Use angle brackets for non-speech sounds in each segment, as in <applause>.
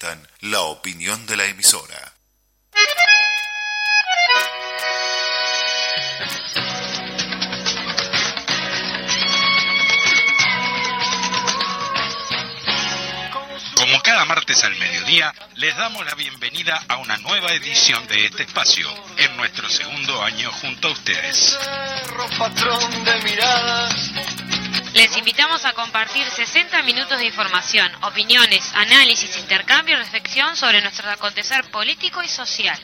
representan la opinión de la emisora. Como cada martes al mediodía, les damos la bienvenida a una nueva edición de este espacio, en nuestro segundo año junto a ustedes. patrón de miradas. Les invitamos a compartir 60 minutos de información, opiniones, análisis, intercambio y reflexión sobre nuestro acontecer político y social.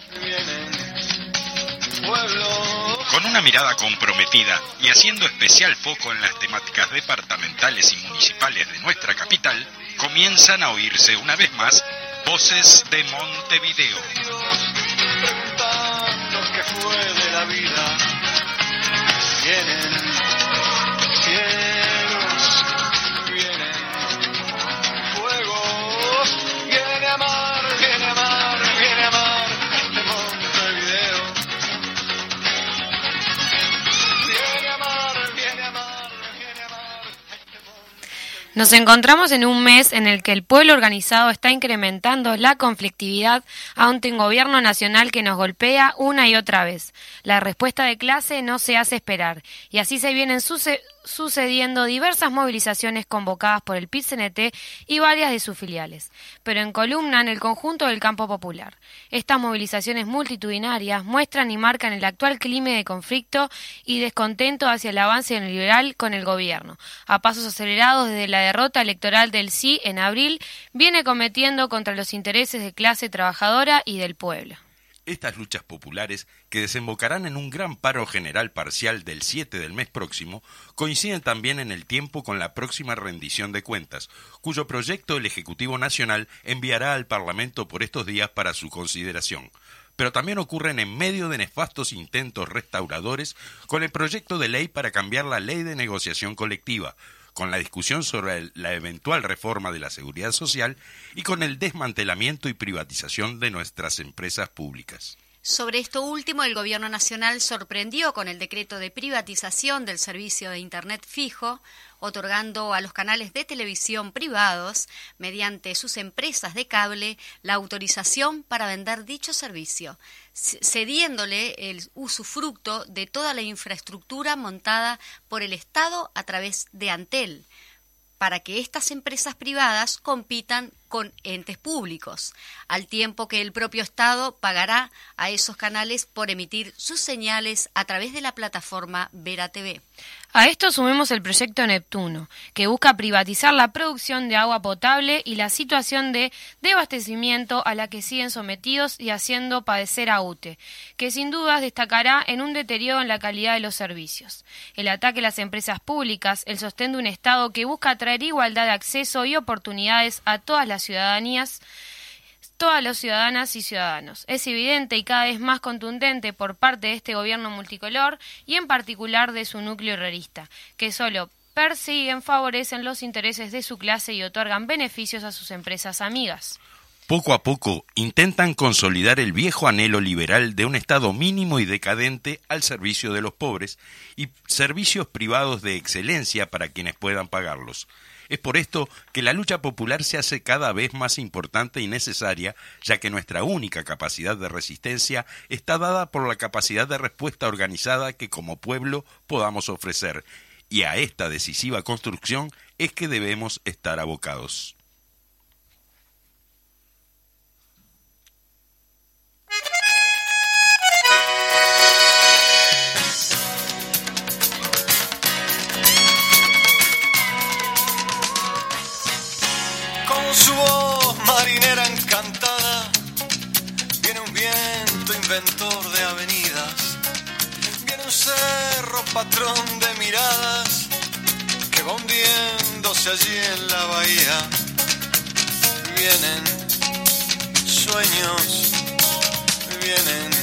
Con una mirada comprometida y haciendo especial foco en las temáticas departamentales y municipales de nuestra capital, comienzan a oírse una vez más voces de Montevideo. Nos encontramos en un mes en el que el pueblo organizado está incrementando la conflictividad ante un gobierno nacional que nos golpea una y otra vez. La respuesta de clase no se hace esperar y así se vienen suce- sucediendo diversas movilizaciones convocadas por el PIT-CNT y varias de sus filiales, pero en columna en el conjunto del campo popular. Estas movilizaciones multitudinarias muestran y marcan el actual clima de conflicto y descontento hacia el avance neoliberal con el gobierno. A pasos acelerados desde la derrota electoral del sí en abril, viene cometiendo contra los intereses de clase trabajadora y del pueblo. Estas luchas populares, que desembocarán en un gran paro general parcial del 7 del mes próximo, coinciden también en el tiempo con la próxima rendición de cuentas, cuyo proyecto el Ejecutivo Nacional enviará al Parlamento por estos días para su consideración. Pero también ocurren en medio de nefastos intentos restauradores con el proyecto de ley para cambiar la ley de negociación colectiva, con la discusión sobre la eventual reforma de la seguridad social y con el desmantelamiento y privatización de nuestras empresas públicas. Sobre esto último, el Gobierno Nacional sorprendió con el decreto de privatización del servicio de Internet fijo, otorgando a los canales de televisión privados, mediante sus empresas de cable, la autorización para vender dicho servicio, cediéndole el usufructo de toda la infraestructura montada por el Estado a través de Antel para que estas empresas privadas compitan con entes públicos, al tiempo que el propio Estado pagará a esos canales por emitir sus señales a través de la plataforma Vera TV. A esto sumemos el proyecto Neptuno, que busca privatizar la producción de agua potable y la situación de desabastecimiento a la que siguen sometidos y haciendo padecer a UTE, que sin dudas destacará en un deterioro en la calidad de los servicios. El ataque a las empresas públicas, el sostén de un Estado que busca traer igualdad de acceso y oportunidades a todas las ciudadanías, todas las ciudadanas y ciudadanos. Es evidente y cada vez más contundente por parte de este gobierno multicolor y en particular de su núcleo herrerista, que solo persiguen, favorecen los intereses de su clase y otorgan beneficios a sus empresas amigas. Poco a poco intentan consolidar el viejo anhelo liberal de un Estado mínimo y decadente al servicio de los pobres y servicios privados de excelencia para quienes puedan pagarlos. Es por esto que la lucha popular se hace cada vez más importante y necesaria, ya que nuestra única capacidad de resistencia está dada por la capacidad de respuesta organizada que como pueblo podamos ofrecer, y a esta decisiva construcción es que debemos estar abocados. Patrón de miradas, que va hundiéndose allí en la bahía. Vienen sueños, vienen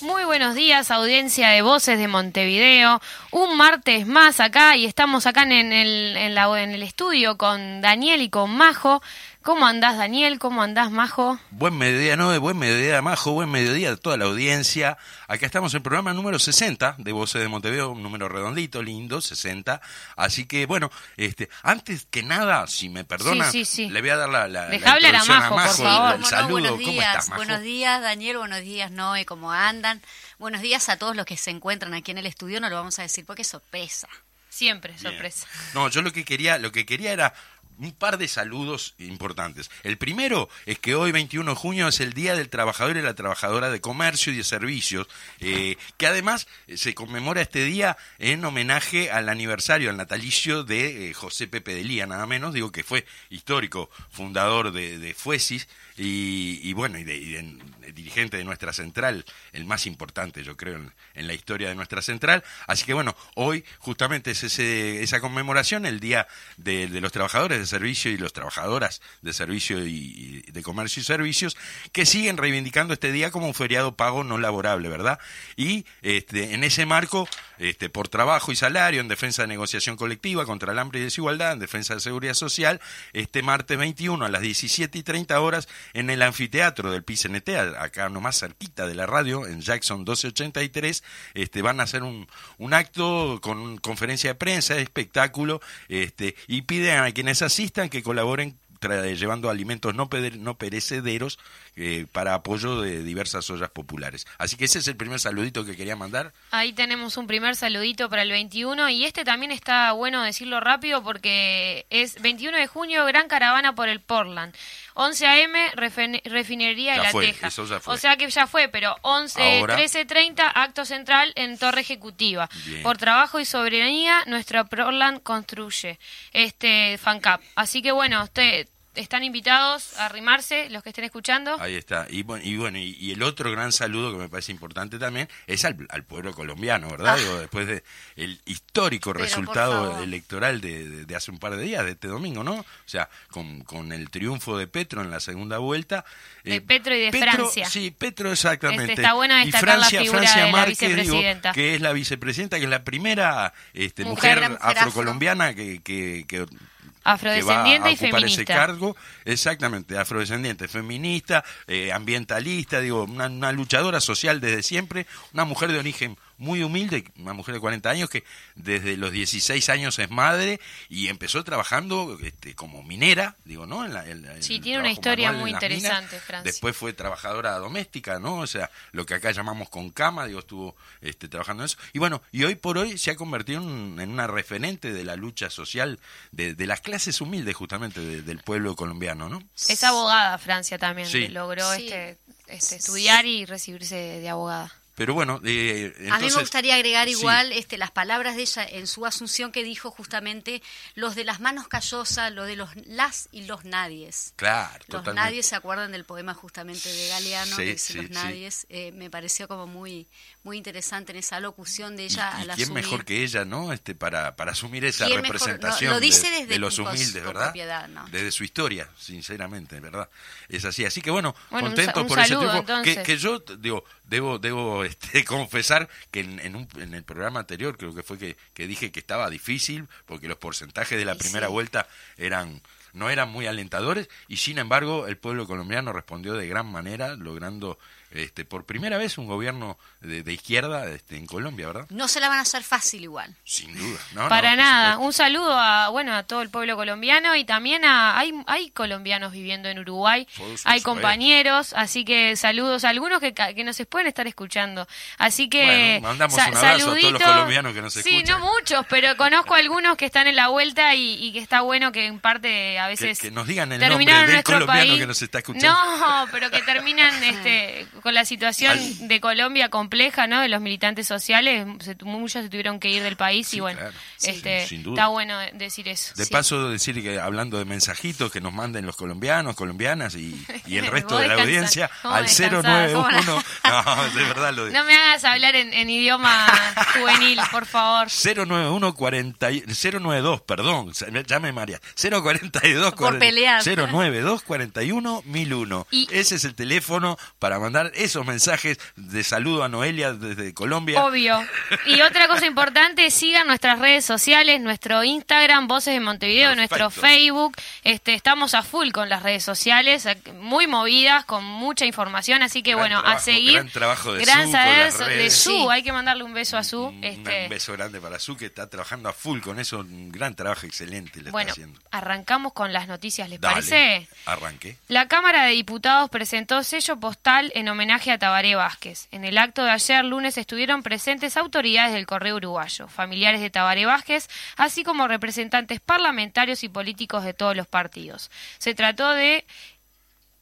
Muy buenos días, audiencia de Voces de Montevideo. Un martes más acá y estamos acá en en la- en el estudio con Daniel y con Majo, ¿Cómo andás, Daniel? ¿Cómo andás, Majo? Buen mediodía, no, buen mediodía, Majo, buen mediodía a toda la audiencia. Acá estamos en el programa número 60 de Voces de Montevideo, un número redondito, lindo, 60. Así que, bueno, este, antes que nada, si me perdonan, Sí, sí, sí. le voy a dar la, la, Dejá la hablar a introducción Majo, por el favor. Cómo no, saludo. buenos ¿Cómo días, estás, Majo? buenos días Daniel, buenos días Noé, ¿cómo andan? Buenos días a todos los que se encuentran aquí en el estudio, no lo vamos a decir porque es sorpresa. Siempre, Bien. sorpresa. No, yo lo que quería, lo que quería era un par de saludos importantes. El primero es que hoy, 21 de junio, es el Día del Trabajador y la Trabajadora de Comercio y de Servicios, eh, que además eh, se conmemora este día en homenaje al aniversario, al natalicio de eh, José Pepe de Lía, nada menos, digo que fue histórico, fundador de, de Fuesis y, bueno, y, de, dirigente de nuestra central, el más importante, yo creo, en, en la historia de nuestra central. Así que bueno, hoy justamente es ese, esa conmemoración, el Día de los Trabajadores de Servicio y los Trabajadoras de Servicio y, de Comercio y Servicios, que siguen reivindicando este día como un feriado pago no laborable, ¿verdad? Y este, en ese marco, este, por trabajo y salario, en defensa de negociación colectiva contra el hambre y desigualdad, en defensa de seguridad social, este martes 21 a las 17 y 30 horas en el anfiteatro del PICNT, acá nomás cerquita de la radio, en Jackson 1283, este, van a hacer un, un acto con conferencia de prensa, espectáculo, este, y piden a quienes asistan que colaboren llevando alimentos no, peder- no perecederos eh, para apoyo de diversas ollas populares. Así que ese es el primer saludito que quería mandar. Ahí tenemos un primer saludito para el 21 y este también está bueno decirlo rápido porque es 21 de junio, gran caravana por el Portland. 11 a.m., refinería de Ya la fue, Teja. eso ya fue. O sea que ya fue, pero 11, Ahora. 13.30, acto central en Torre Ejecutiva. Bien. Por trabajo y soberanía, nuestra Portland construye este FanCap. Así que bueno, usted, están invitados a arrimarse, los que estén escuchando. Ahí está. Y bueno, y, bueno, y, y el otro gran saludo que me parece importante también es al, al pueblo colombiano, ¿verdad? Ah. Digo, después de el histórico Pero, resultado electoral de, de- de hace un par de días, de este domingo, ¿no? O sea, con, con el triunfo de Petro en la segunda vuelta. De Petro y de Francia. Sí, Petro exactamente. Este, está bueno y destacar la Francia, figura Francia de la digo, que es la vicepresidenta, que es la primera este, Mujer, mujer, mujer afro. afrocolombiana que, que, que Afrodescendiente que y va a ocupar ese feminista. cargo, exactamente, afrodescendiente, feminista, eh, ambientalista, digo, una, una luchadora social desde siempre, una mujer de origen muy humilde, una mujer de 40 años que desde los 16 años es madre y empezó trabajando este, como minera, digo, ¿no? En la- en Sí, tiene una historia muy interesante, Francia. Después fue trabajadora doméstica, ¿no? O sea, lo que acá llamamos con cama, digo, estuvo este, trabajando en eso. Y bueno, y hoy por hoy se ha convertido en, en una referente de la lucha social de, de las clases humildes, justamente, de- del pueblo colombiano, ¿no? Es abogada, Francia también. Sí. Logró Sí. este, este, estudiar y recibirse de abogada. Pero bueno, eh, a mí me gustaría agregar sí. igual este, las palabras de ella en su asunción que dijo justamente los de las manos callosas, lo de los las y los nadies. Claro, Los totalmente. nadies se acuerdan del poema justamente de Galeano, Sí, que dice sí, los sí. nadies. Eh, me pareció como muy muy interesante en esa locución de Y, ella y al quién asumir. mejor que ella, ¿no? Este, para, para asumir esa representación Lo- lo dice de, desde de los humildes, ¿verdad? propiedad, ¿no? Desde su historia, sinceramente, ¿verdad? Es así. Así que bueno, contento un por ese saludo, triunfo. Que, que yo, digo, debo, debo este, <laughs> confesar que en, en, un- en el programa anterior creo que fue que, que dije que estaba difícil porque los porcentajes de la primera sí. vuelta eran no eran muy alentadores y sin embargo el pueblo colombiano respondió de gran manera logrando este por primera vez un gobierno de, de izquierda este, en Colombia, ¿verdad? No se la van a hacer fácil igual. Sin duda. No, Para no, nada. supuesto. Un saludo a bueno a todo el pueblo colombiano y también a hay hay colombianos viviendo en Uruguay, hay compañeros, así que saludos a algunos que, ca- que nos pueden estar escuchando. Así que Bueno, mandamos un abrazo a todos los colombianos que nos Sí, escuchan. no muchos, pero conozco algunos que están en la vuelta y, y que está bueno que en parte a veces que nos digan el terminaron nombre del nuestro colombiano país. que nos está escuchando. No, pero que terminan este con la situación de Colombia compleja, ¿no? De los militantes sociales, se- muchos se tuvieron que ir del país Sí, y bueno, claro. Sí, este sin duda. está bueno decir eso. De Sí. paso, decir que hablando de mensajitos que nos manden los colombianos, colombianas y, <laughs> y el ¿Vos resto de la audiencia ¿Cómo al descansás? 091. No, de verdad lo <laughs> digo. No me hagas hablar en, en idioma <laughs> juvenil, por favor. 091 40, y- 092, perdón, ya me maría. 042 Por pelear. 092 41 1001. Y- Ese es el teléfono para mandar esos mensajes de saludo a Noelia desde Colombia. Obvio. Y otra cosa importante, sigan nuestras redes sociales, nuestro Instagram, Voces de Montevideo, Perfecto. nuestro Facebook. Este, estamos a full con las redes sociales, eh, muy movidas, con mucha información, así que Gran bueno, a seguir. gran trabajo de Gran Su saber las de redes. Su, Sí. hay que mandarle un beso a Su. Un, Este, un beso grande para Su que está trabajando a full con eso, un gran trabajo excelente le bueno, está haciendo. arrancamos con las noticias, ¿les Dale, parece? Arranque. La Cámara de Diputados presentó sello postal en homenaje a Tabaré Vázquez. En el acto de ayer lunes estuvieron presentes autoridades del Correo Uruguayo, familiares de Tabaré Vázquez, así como representantes parlamentarios y políticos de todos los partidos. Se trató de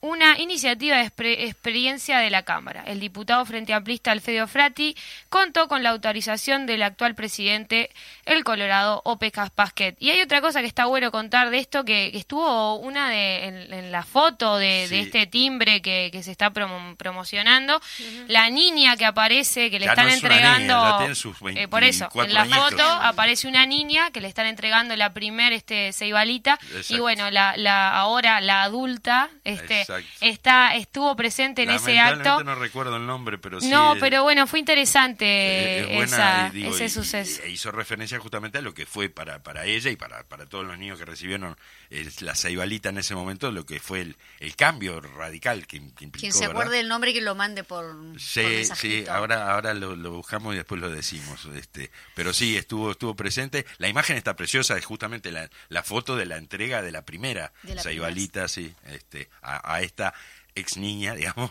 una iniciativa de experiencia de la Cámara. El diputado Frente Amplista Alfredo Frati contó con la autorización del actual presidente, el Colorado Ope Pasquet. Y hay otra cosa que está bueno contar de esto, que, que estuvo una de, en, en la foto de, este timbre que, que se está promo- promocionando, la niña que aparece, que le Ya están no es una entregando... niña, ya tiene sus eh, por eso, 24 en la añitos. foto aparece una niña que le están entregando la primer este ceibalita y bueno la, la ahora la adulta este Exacto. está estuvo presente en ese acto no recuerdo el nombre, pero sí. no eh, pero bueno fue interesante eh, es buena, esa- y digo, ese y- suceso y hizo referencia justamente a lo que fue para, para ella y para, para todos los niños que recibieron eh, la ceibalita en ese momento, lo que fue el, el cambio radical que, que implicó. Quien se ¿verdad? acuerde del nombre que lo mande por, por Sí, sí, mensajito. ahora, ahora lo, lo buscamos y después lo decimos. Este, pero sí, estuvo, estuvo presente. La imagen está preciosa, es justamente la, la foto de la entrega de la primera De la Saibalita, sí, este, a, a esta ex niña, <laughs> digamos,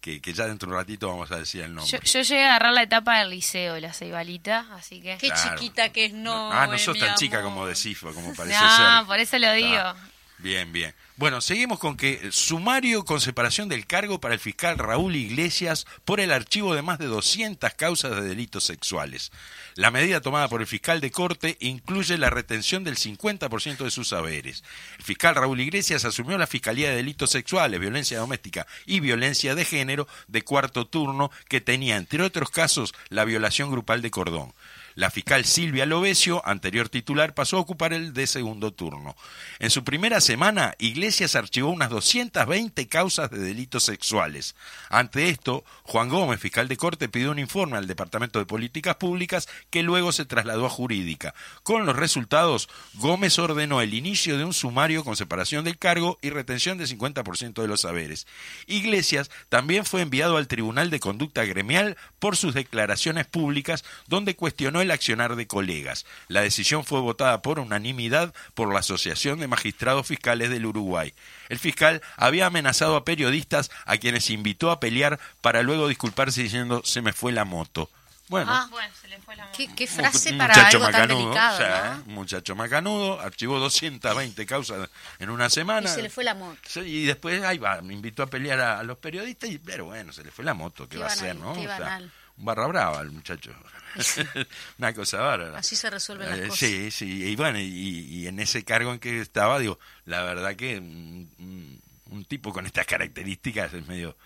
que, que ya dentro de un ratito vamos a decir el nombre. yo, yo llegué a agarrar la etapa del liceo de la ceibalita así que Qué Claro. chiquita que es, no. ah, no eh, sos mi tan chica amor. como decís, como parece no ser. por eso lo digo Ah, Bien, bien. Bueno, seguimos con que sumario con separación del cargo para el fiscal Raúl Iglesias por el archivo de más de 200 causas de delitos sexuales. La medida tomada por el fiscal de corte incluye la retención del 50% de sus saberes. El fiscal Raúl Iglesias asumió la Fiscalía de Delitos Sexuales, Violencia Doméstica y Violencia de Género de cuarto turno que tenía, entre otros casos, la violación grupal de cordón. La fiscal Silvia Lovesio, anterior titular, pasó a ocupar el de segundo turno. En su primera semana, Iglesias archivó unas 220 causas de delitos sexuales. Ante esto, Juan Gómez, fiscal de corte, pidió un informe al Departamento de Políticas Públicas que luego se trasladó a jurídica. Con los resultados, Gómez ordenó el inicio de un sumario con separación del cargo y retención del 50% de los saberes. Iglesias también fue enviado al Tribunal de Conducta Gremial por sus declaraciones públicas donde cuestionó el accionar de colegas. La decisión fue votada por unanimidad por la Asociación de Magistrados Fiscales del Uruguay. El fiscal había amenazado a periodistas a quienes invitó a pelear para luego disculparse diciendo se me fue la moto. Bueno, Ah, bueno se le fue la qué, frase para muchacho algo tan macanudo, delicado, o sea, ¿no? ¿eh? muchacho macanudo, archivó 220 causas en una Y semana. se le fue la moto. Y después ahí va, me invitó a pelear a, a los periodistas y pero bueno, se le fue la moto, ¿qué, Qué va a hacer, no? qué O sea, banal. Barra brava el muchacho. <laughs> Una cosa bárbara. Así se resuelven las Eh, cosas. Sí, sí, y bueno, y, y en ese cargo en que estaba, digo, la verdad que mm, mm, un tipo con estas características es medio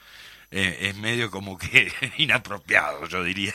eh, es medio como que <laughs> inapropiado, yo diría.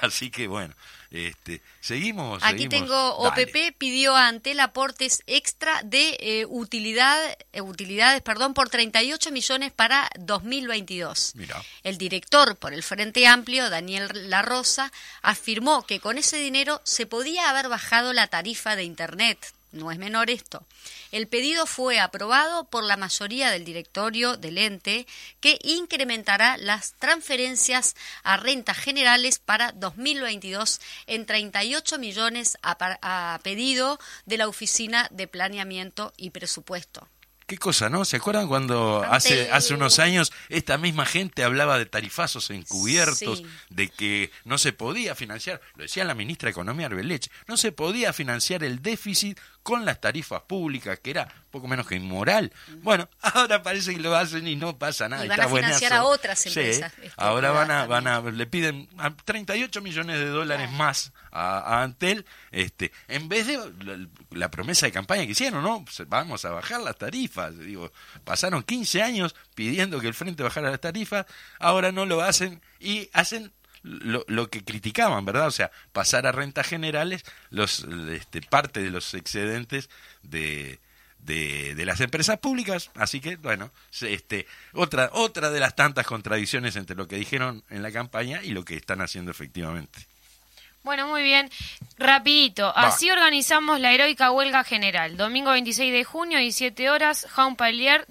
Así que bueno, este, seguimos. Aquí seguimos. tengo, Dale. OPP pidió a Antel aportes extra de eh, utilidad, eh, utilidades perdón, por 38 millones para 2022. Mira. El director por el Frente Amplio, Daniel La Rosa, afirmó que con ese dinero se podía haber bajado la tarifa de Internet. No es menor esto. El pedido fue aprobado por la mayoría del directorio del ente, que incrementará las transferencias a rentas generales para 2022 en 38 millones a, pedido de la Oficina de Planeamiento y Presupuesto. Qué cosa, ¿no? ¿Se acuerdan cuando hace, hace unos años esta misma gente hablaba de tarifazos encubiertos, Sí. de que no se podía financiar, lo decía la ministra de Economía Arbeleche, no se podía financiar el déficit con las tarifas públicas, que era poco menos que inmoral. Bueno, <laughs> ahora parece que lo hacen y no pasa nada. Y van está a financiar buenazo. a otras empresas, este, ahora van a, van a, le piden a 38 millones de dólares más a, a Antel, este, en vez de la, la promesa de campaña que hicieron, ¿no? Vamos a bajar las tarifas. Digo, pasaron 15 años pidiendo que el Frente bajara las tarifas, ahora no lo hacen y hacen lo, lo que criticaban, ¿verdad? O sea, pasar a rentas generales los este, parte de los excedentes de, de, de las empresas públicas. Así que, bueno, este, otra, otra de las tantas contradicciones entre lo que dijeron en la campaña y lo que están haciendo efectivamente. Bueno, muy bien. Rapidito. Así organizamos la heroica huelga general. Domingo 26 de junio, 17 horas, Jaun Palier,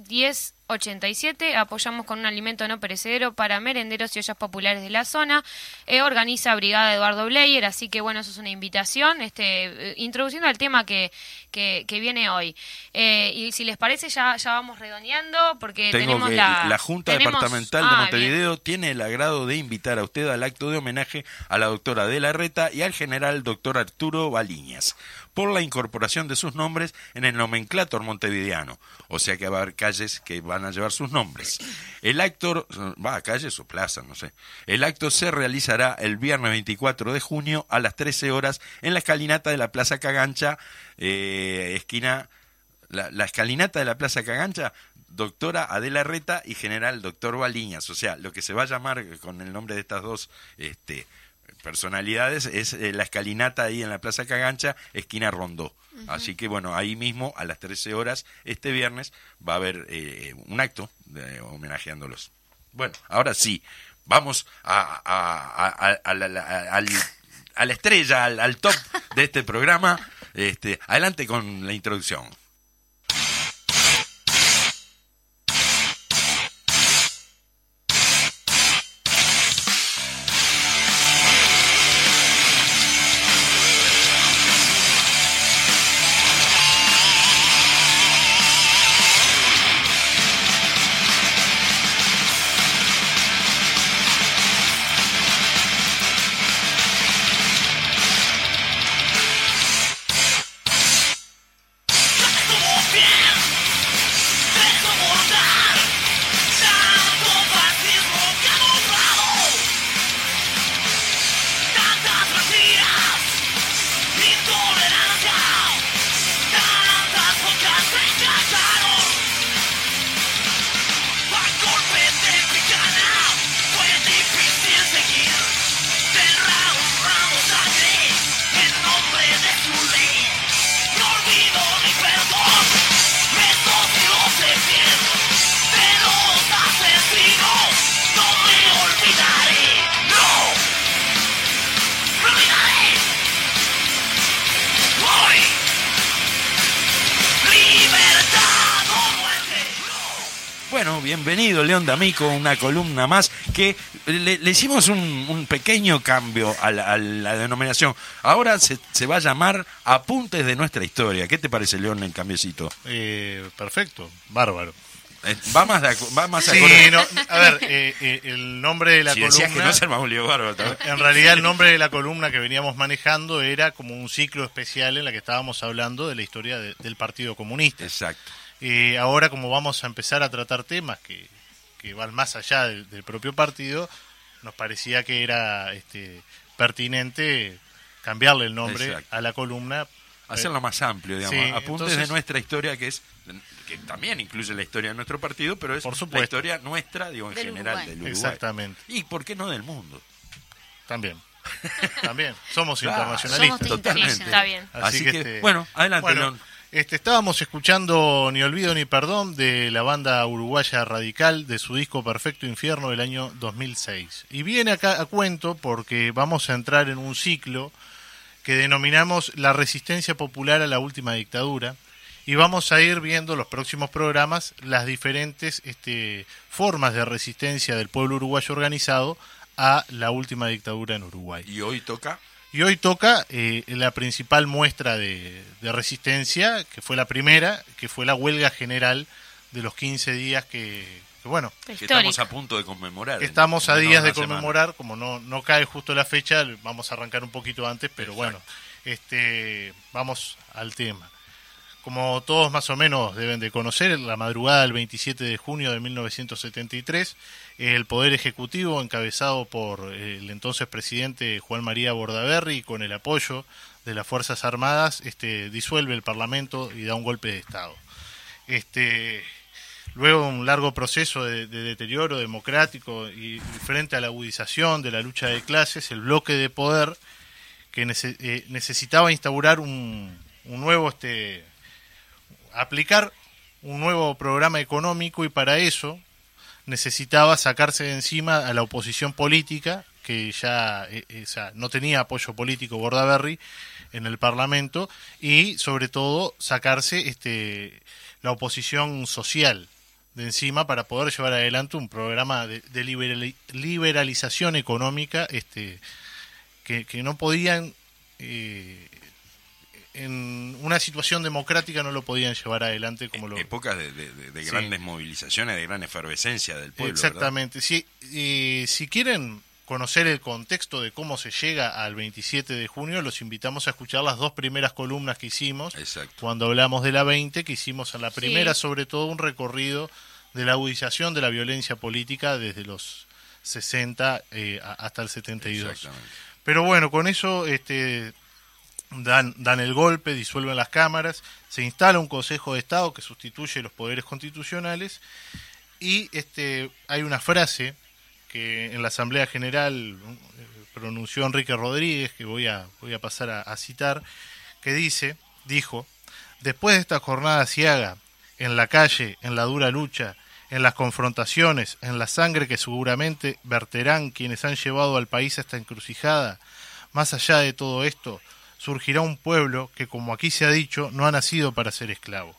1087. Apoyamos con un alimento no perecedero para merenderos y ollas populares de la zona. Eh, organiza Brigada Eduardo Bleyer, así que bueno, eso es una invitación, este, eh, introduciendo el tema que, que, que viene hoy. Eh, y si les parece, ya, ya vamos redondeando, porque Tengo tenemos que la... Junta tenemos- Departamental de Ah, Montevideo tiene el agrado de invitar a usted al acto de homenaje a la doctora De la Reta y al general doctor Arturo Baliñas por la incorporación de sus nombres en el nomenclator montevideano. O sea que va a haber calles que van a llevar sus nombres. El acto, va calles o plazas, no sé. El acto se realizará el viernes 24 de junio a las 13 horas en la escalinata de la Plaza Cagancha, eh, esquina la, la escalinata de la Plaza Cagancha, doctora Adela Reta y general doctor Baliñas. O sea, lo que se va a llamar con el nombre de estas dos este, personalidades es eh, la escalinata ahí en la Plaza Cagancha, esquina Rondó. Así que bueno, ahí mismo a las 13 horas este viernes va a haber eh, un acto de, homenajeándolos. Bueno, ahora sí, vamos a, a- a- a- a la- la- al- a la estrella, al, al top de este programa. Este, adelante con la introducción. León D'Amico, una columna más que le, le hicimos un, un pequeño cambio a la, a la denominación. Ahora se, se va a llamar Apuntes de nuestra historia. ¿Qué te parece, León, el cambiecito? Eh, perfecto, bárbaro. Eh, Va más, de va más Sí, acorde. no, a ver, eh, eh, el nombre de la si columna... que no se un lío bárbaro. En realidad el nombre de la columna que veníamos manejando era como un ciclo especial en la que estábamos hablando de la historia de- del Partido Comunista. Exacto. Eh, ahora como vamos a empezar a tratar temas que, que van más allá del, del propio partido, nos parecía que era este, pertinente cambiarle el nombre Exacto. a la columna. Hacerlo más amplio, digamos. Sí, Apuntes entonces- de nuestra historia, que es que también incluye la historia de nuestro partido, pero es Por la historia nuestra, digo, en Del general, Uruguay. del Uruguay. Exactamente, Y por qué no del mundo. también. <laughs> También, somos Claro, internacionalistas. somos Totalmente. Está bien. Así, que, este, bueno, adelante, Bueno, León. Este, estábamos escuchando Ni Olvido ni Perdón de la banda uruguaya Radical de su disco Perfecto Infierno del año 2006. Y viene acá a cuento porque vamos a entrar en un ciclo que denominamos la resistencia popular a la última dictadura y vamos a ir viendo los próximos programas las diferentes este, formas de resistencia del pueblo uruguayo organizado a la última dictadura en Uruguay. Y hoy toca Y hoy toca eh, la principal muestra de, de resistencia, que fue la primera, que fue la huelga general de los 15 días que, que, bueno, que estamos a punto de conmemorar. en- estamos a días de semana. conmemorar, como no, no cae justo la fecha, vamos a arrancar un poquito antes, pero bueno, este, vamos al tema. Como todos más o menos deben de conocer, la madrugada del 27 de junio de 1973, el Poder Ejecutivo, encabezado por eh, el entonces presidente Juan María Bordaberry, con el apoyo de las Fuerzas Armadas, este, disuelve el Parlamento y da un golpe de Estado. Este, luego de un largo proceso de, de deterioro democrático y, frente a la agudización de la lucha de clases, el bloque de poder que eh, necesitaba instaurar un, un nuevo este, aplicar un nuevo programa económico y para eso necesitaba sacarse de encima a la oposición política que ya eh, eh, no tenía apoyo político Bordaberry en el Parlamento y sobre todo sacarse este la oposición social de encima para poder llevar adelante un programa de, de liberali- liberalización económica este que, que no podían eh, en una situación democrática no lo podían llevar adelante como lo Épocas de, de- de- de Sí. grandes movilizaciones, de gran efervescencia del pueblo. Exactamente. Si, eh, si quieren conocer el contexto de cómo se llega al 27 de junio, los invitamos a escuchar las dos primeras columnas que hicimos Exacto. cuando hablamos de la 20, que hicimos en la primera, Sí. sobre todo un recorrido de la agudización de la violencia política desde los 60 eh, a- hasta el 72. Exactamente. Pero bueno, con eso este, dan, dan el golpe, disuelven las cámaras, se instala un Consejo de Estado que sustituye los poderes constitucionales y este, hay una frase que en la Asamblea General eh, pronunció Enrique Rodríguez, que voy a, voy a pasar a, citar, que dice, dijo, después de esta jornada ciaga, en la calle, en la dura lucha, en las confrontaciones, en la sangre que seguramente verterán quienes han llevado al país a esta encrucijada, más allá de todo esto, surgirá un pueblo que, como aquí se ha dicho, no ha nacido para ser esclavo.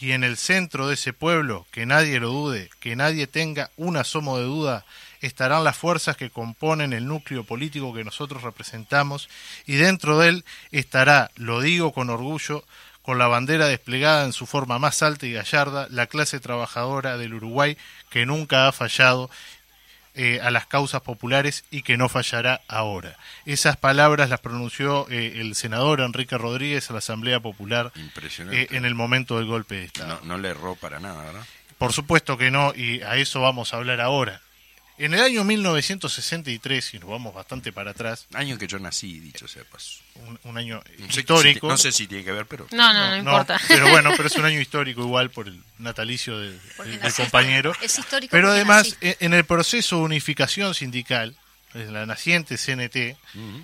Y en el centro de ese pueblo, que nadie lo dude, que nadie tenga un asomo de duda, estarán las fuerzas que componen el núcleo político que nosotros representamos, y dentro de él estará, lo digo con orgullo, con la bandera desplegada en su forma más alta y gallarda, la clase trabajadora del Uruguay que nunca ha fallado eh, a las causas populares y que no fallará ahora. Esas palabras las pronunció eh, el senador Enrique Rodríguez a la Asamblea Popular eh, en el momento del golpe de Estado. No, no le erró para nada, ¿verdad? Por supuesto que no, y a eso vamos a hablar ahora. En el año 1963, y nos vamos bastante para atrás, Año que yo nací, dicho sea de paso. un, un año No sé, histórico. si- no sé si tiene que ver, pero... No, no, no, importa. pero bueno, pero es un <laughs> año histórico igual por el natalicio de- del naciste. compañero. Es histórico Pero además, naciste. e- en el proceso de unificación sindical, en la naciente CNT,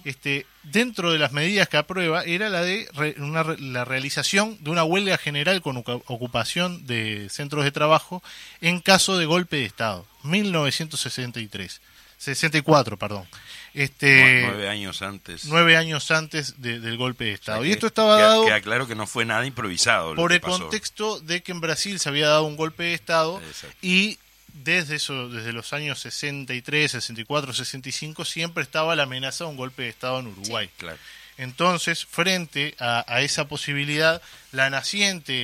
este, dentro de las medidas que aprueba era la de re- una re- la realización de una huelga general con ocu- ocupación de centros de trabajo en caso de golpe de Estado, 1963, 64, perdón. Este, Nu- nueve años antes. nueve años antes de- del golpe de O sea Estado. que y esto estaba dado claro que no fue nada improvisado. lo por que el pasó. contexto de que en Brasil se había dado un golpe de Estado Exacto. y desde eso, desde los años 63, 64, 65 siempre estaba la amenaza de un golpe de Estado en Uruguay. Claro. Entonces, frente a, a esa posibilidad, la naciente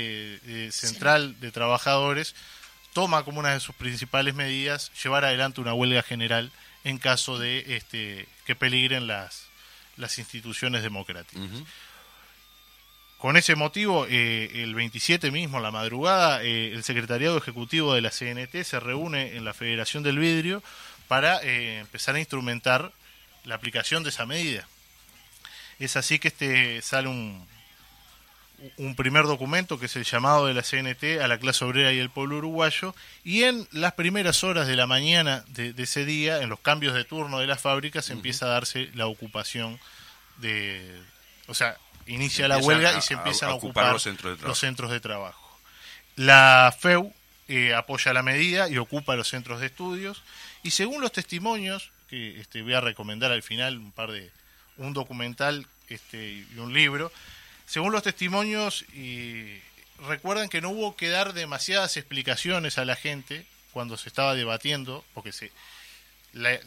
eh, central de trabajadores toma como una de sus principales medidas llevar adelante una huelga general en caso de este, que peligren las, las instituciones democráticas. Con ese motivo, eh, el 27 mismo, la madrugada, eh, el secretariado ejecutivo de la CNT se reúne en la Federación del Vidrio para eh, empezar a instrumentar la aplicación de esa medida. Es así que este sale un, un primer documento que es el llamado de la CNT a la clase obrera y el pueblo uruguayo y en las primeras horas de la mañana de, de ese día, en los cambios de turno de las fábricas, empieza a darse la ocupación de... O sea, inicia la huelga a- y se empiezan a a, ocupar ocupar los centros de trabajo. los centros de trabajo. La FEU eh, apoya la medida y ocupa los centros de estudios y según los testimonios, que este, voy a recomendar al final un par de un documental este, y un libro, según los testimonios y recuerdan que no hubo que dar demasiadas explicaciones a la gente cuando se estaba debatiendo, porque se la,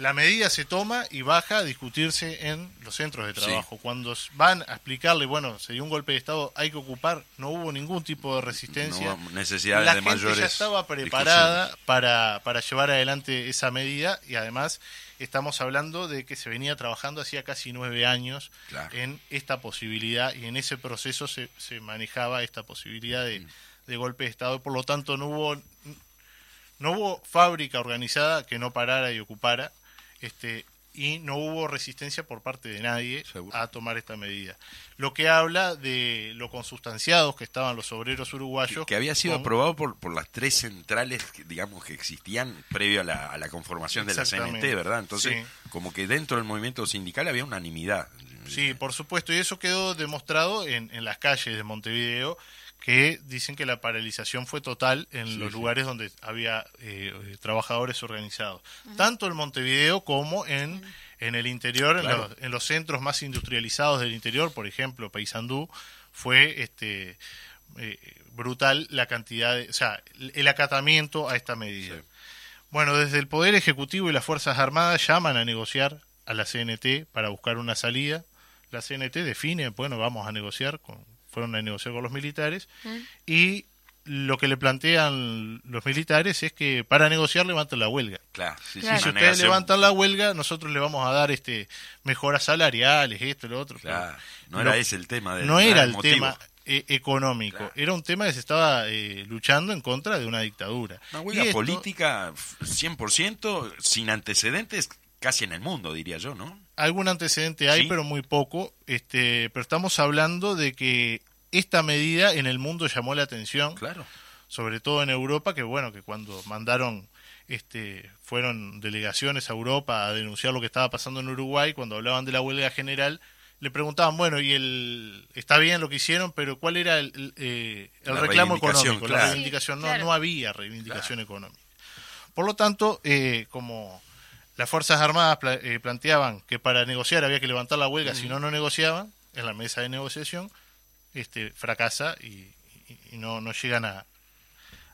la medida se toma y baja a discutirse en los centros de Sí. trabajo. Cuando van a explicarle, bueno, se dio un golpe de Estado, hay que ocupar, no hubo ningún tipo de resistencia. No hubo necesidad la de gente mayores ya estaba preparada para, para llevar adelante esa medida y además estamos hablando de que se venía trabajando hacía casi nueve años Claro. en esta posibilidad y en ese proceso se, se manejaba esta posibilidad Mm. de, de golpe de Estado. Por lo tanto, no hubo, no hubo fábrica organizada que no parara y ocupara este y no hubo resistencia por parte de nadie Seguro. a tomar esta medida. Lo que habla de lo consustanciados que estaban los obreros uruguayos. que había sido con- aprobado por, por las tres centrales, que, digamos, que existían previo a la, a la conformación de la CNT. ¿verdad? Entonces, Sí. como que dentro del movimiento sindical había unanimidad. Sí, por supuesto, y eso quedó demostrado en, en las calles de Montevideo, que dicen que la paralización fue total en los lugares donde había eh, trabajadores organizados, tanto en Montevideo como en, en el interior, en, los, en los centros más industrializados del interior, por ejemplo, Paysandú, fue este eh, brutal la cantidad, de, o sea, el acatamiento a esta medida. Sí. Bueno, desde el Poder Ejecutivo y las Fuerzas Armadas llaman a negociar a la CNT para buscar una salida. La CNT define, bueno, vamos a negociar, con, fueron a negociar con los militares y lo que le plantean los militares es que para negociar levanten la huelga. Claro, sí, sí, Claro. Si ustedes negación- levantan la huelga, nosotros le vamos a dar este mejoras salariales, esto, lo otro. Claro, no Lo- era ese el tema. Del, no era el motivo. tema eh, económico, Claro. era un tema que se estaba eh, luchando en contra de una dictadura. Una Y huelga esto- política f- 100% sin antecedentes casi en el mundo, diría yo, ¿no? Algún antecedente hay, Sí. pero muy poco. Este, pero estamos hablando de que esta medida en el mundo llamó la atención, Claro. sobre todo en Europa, que bueno, que cuando mandaron, este, fueron delegaciones a Europa a denunciar lo que estaba pasando en Uruguay, cuando hablaban de la huelga general, le preguntaban, bueno, y el, está bien lo que hicieron, pero ¿cuál era el, el, eh, el reclamo económico? claro. La reivindicación, no, claro. no había reivindicación económica. Por lo tanto, eh, como las Fuerzas Armadas pla- eh, planteaban que para negociar había que levantar la huelga, si no, no negociaban, en la mesa de negociación, este, fracasa y, no, no llegan a,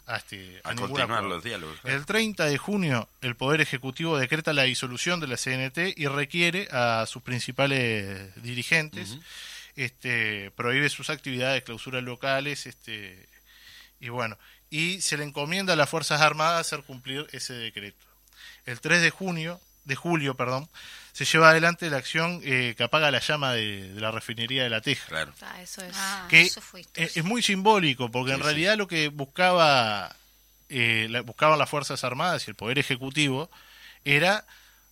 a, este, A continuar los diálogos. El 30 de junio, el Poder Ejecutivo decreta la disolución de la CNT y requiere a sus principales dirigentes, este, prohíbe sus actividades, clausuras locales, este, y bueno, y se le encomienda a las Fuerzas Armadas hacer cumplir ese decreto. El 3 de junio, de julio, perdón, se lleva adelante la acción eh, que apaga la llama de, de la refinería de La Teja Claro. Ah, eso es. Ah, que eso fue historia. es, es muy simbólico porque en Sí, realidad lo que buscaba eh, la- buscaban las fuerzas armadas y el poder ejecutivo era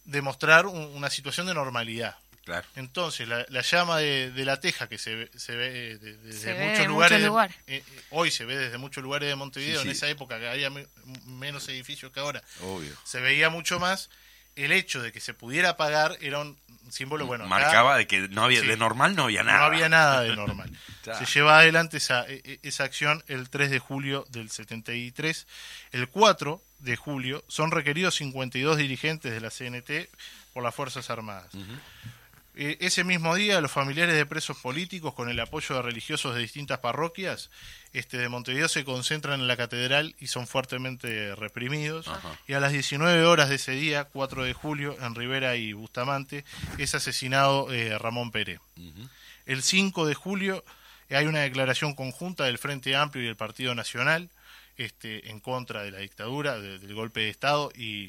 demostrar un- una situación de normalidad Claro. entonces la, la llama de, de la teja que se ve, se ve eh, de- desde Se ve muchos en lugares, de- lugares. eh, eh, hoy se ve desde muchos lugares de Montevideo Sí, en esa época que había me- menos edificios que ahora Obvio. se veía mucho más el hecho de que se pudiera pagar era un símbolo bueno acá- Marcaba de que no había, Sí. de normal no había nada. no había nada de normal. <laughs> Se lleva adelante esa, e- e- esa acción el 3 de julio del 73. El 4 de julio son requeridos 52 dirigentes de la CNT por las Fuerzas Armadas. Eh, ese mismo día, los familiares de presos políticos, con el apoyo de religiosos de distintas parroquias este, de Montevideo, se concentran en la catedral y son fuertemente reprimidos. Ajá. Y a las 19 horas de ese día, 4 de julio, en Rivera y Bustamante, es asesinado eh, Ramón Pérez. El 5 de julio eh, hay una declaración conjunta del Frente Amplio y del Partido Nacional este, en contra de la dictadura, de- del golpe de Estado y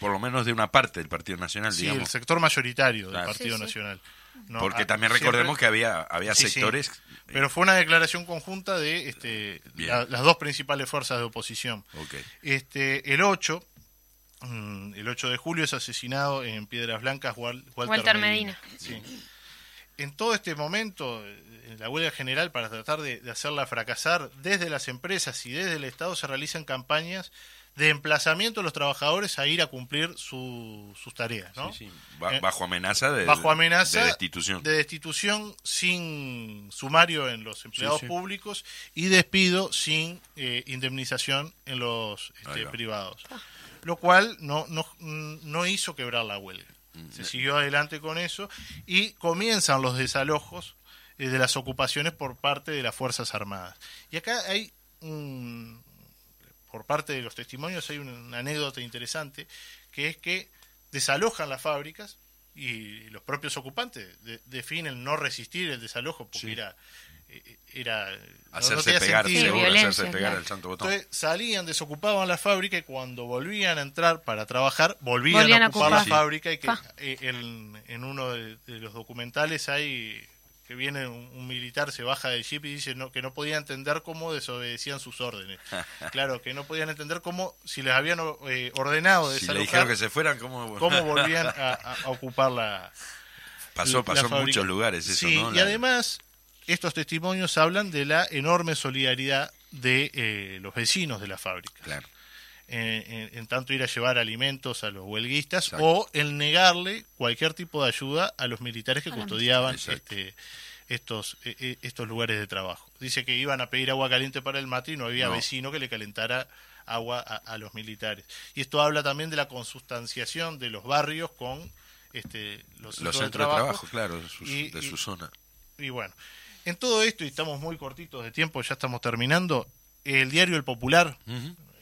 Por lo menos de una parte del Partido Nacional, sí, el sector mayoritario del Claro. Partido Sí, sí. Nacional. No, Porque también siempre- recordemos que había, había Sí, sectores. eh, Pero fue una declaración conjunta de este, la- las dos principales fuerzas de oposición. Este, el 8, mm, el 8 de julio es asesinado en Piedras Blancas Wal- Walter, Walter Medina. Medina. Sí. En todo este momento, en la huelga general, para tratar de, de hacerla fracasar, desde las empresas y desde el Estado se realizan campañas de emplazamiento de los trabajadores a ir a cumplir su- sus tareas. ¿no? Sí, sí. Ba- Eh, bajo amenaza de, bajo amenaza de destitución. de destitución sin sumario en los empleados sí. públicos y despido sin eh, indemnización en los este, va. privados. Lo cual no, no, no hizo quebrar la huelga. Mm, Se siguió adelante con eso y comienzan los desalojos eh, de las ocupaciones por parte de las Fuerzas Armadas. Y acá hay un, por parte de los testimonios hay una, una anécdota interesante que es que desalojan las fábricas y los propios ocupantes de- definen no resistir el desalojo porque Sí. era eh, era no- no Hacerse tenía pegar, sentido. seguro, hacerse pegar claro. al santo botón. Entonces salían, desocupaban la fábrica y cuando volvían a entrar para trabajar, volvían, Volvían a a ocupar la fábrica y que eh, en, en uno de, de los documentales hay que viene un, un militar, se baja del jeep y dice no, que no podía entender cómo desobedecían sus órdenes. <laughs> claro, que no podían entender cómo, si les habían eh, ordenado si le dijeron que se fueran, ¿cómo, cómo <laughs> volvían a, ocupar la, pasó pasó en muchos lugares eso, Sí, ¿no? y La- además estos testimonios hablan de la enorme solidaridad de eh, los vecinos de la fábrica. Claro. En, en- en tanto ir a llevar alimentos a los huelguistas Exacto. o el negarle cualquier tipo de ayuda a los militares que custodiaban este, estos, eh, eh, estos lugares de trabajo. Dice que iban a pedir agua caliente para el mate y no había No. vecino que le calentara agua a, a los militares. Y esto habla también de la consustanciación de los barrios con este, los, Los centros centros de trabajo, claro, de su, Y- de y- su zona. y bueno, en todo esto, y estamos muy cortitos de tiempo, ya estamos terminando, el diario El Popular.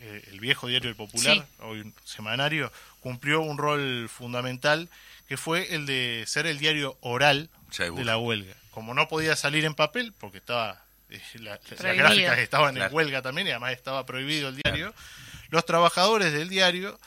Eh, el viejo diario El Popular, Sí. hoy un semanario, cumplió un rol fundamental que fue el de ser el diario oral de la huelga. Como no podía salir en papel, porque estaba eh, la- las gráficas estaban en huelga también y además estaba prohibido el diario, los trabajadores del diario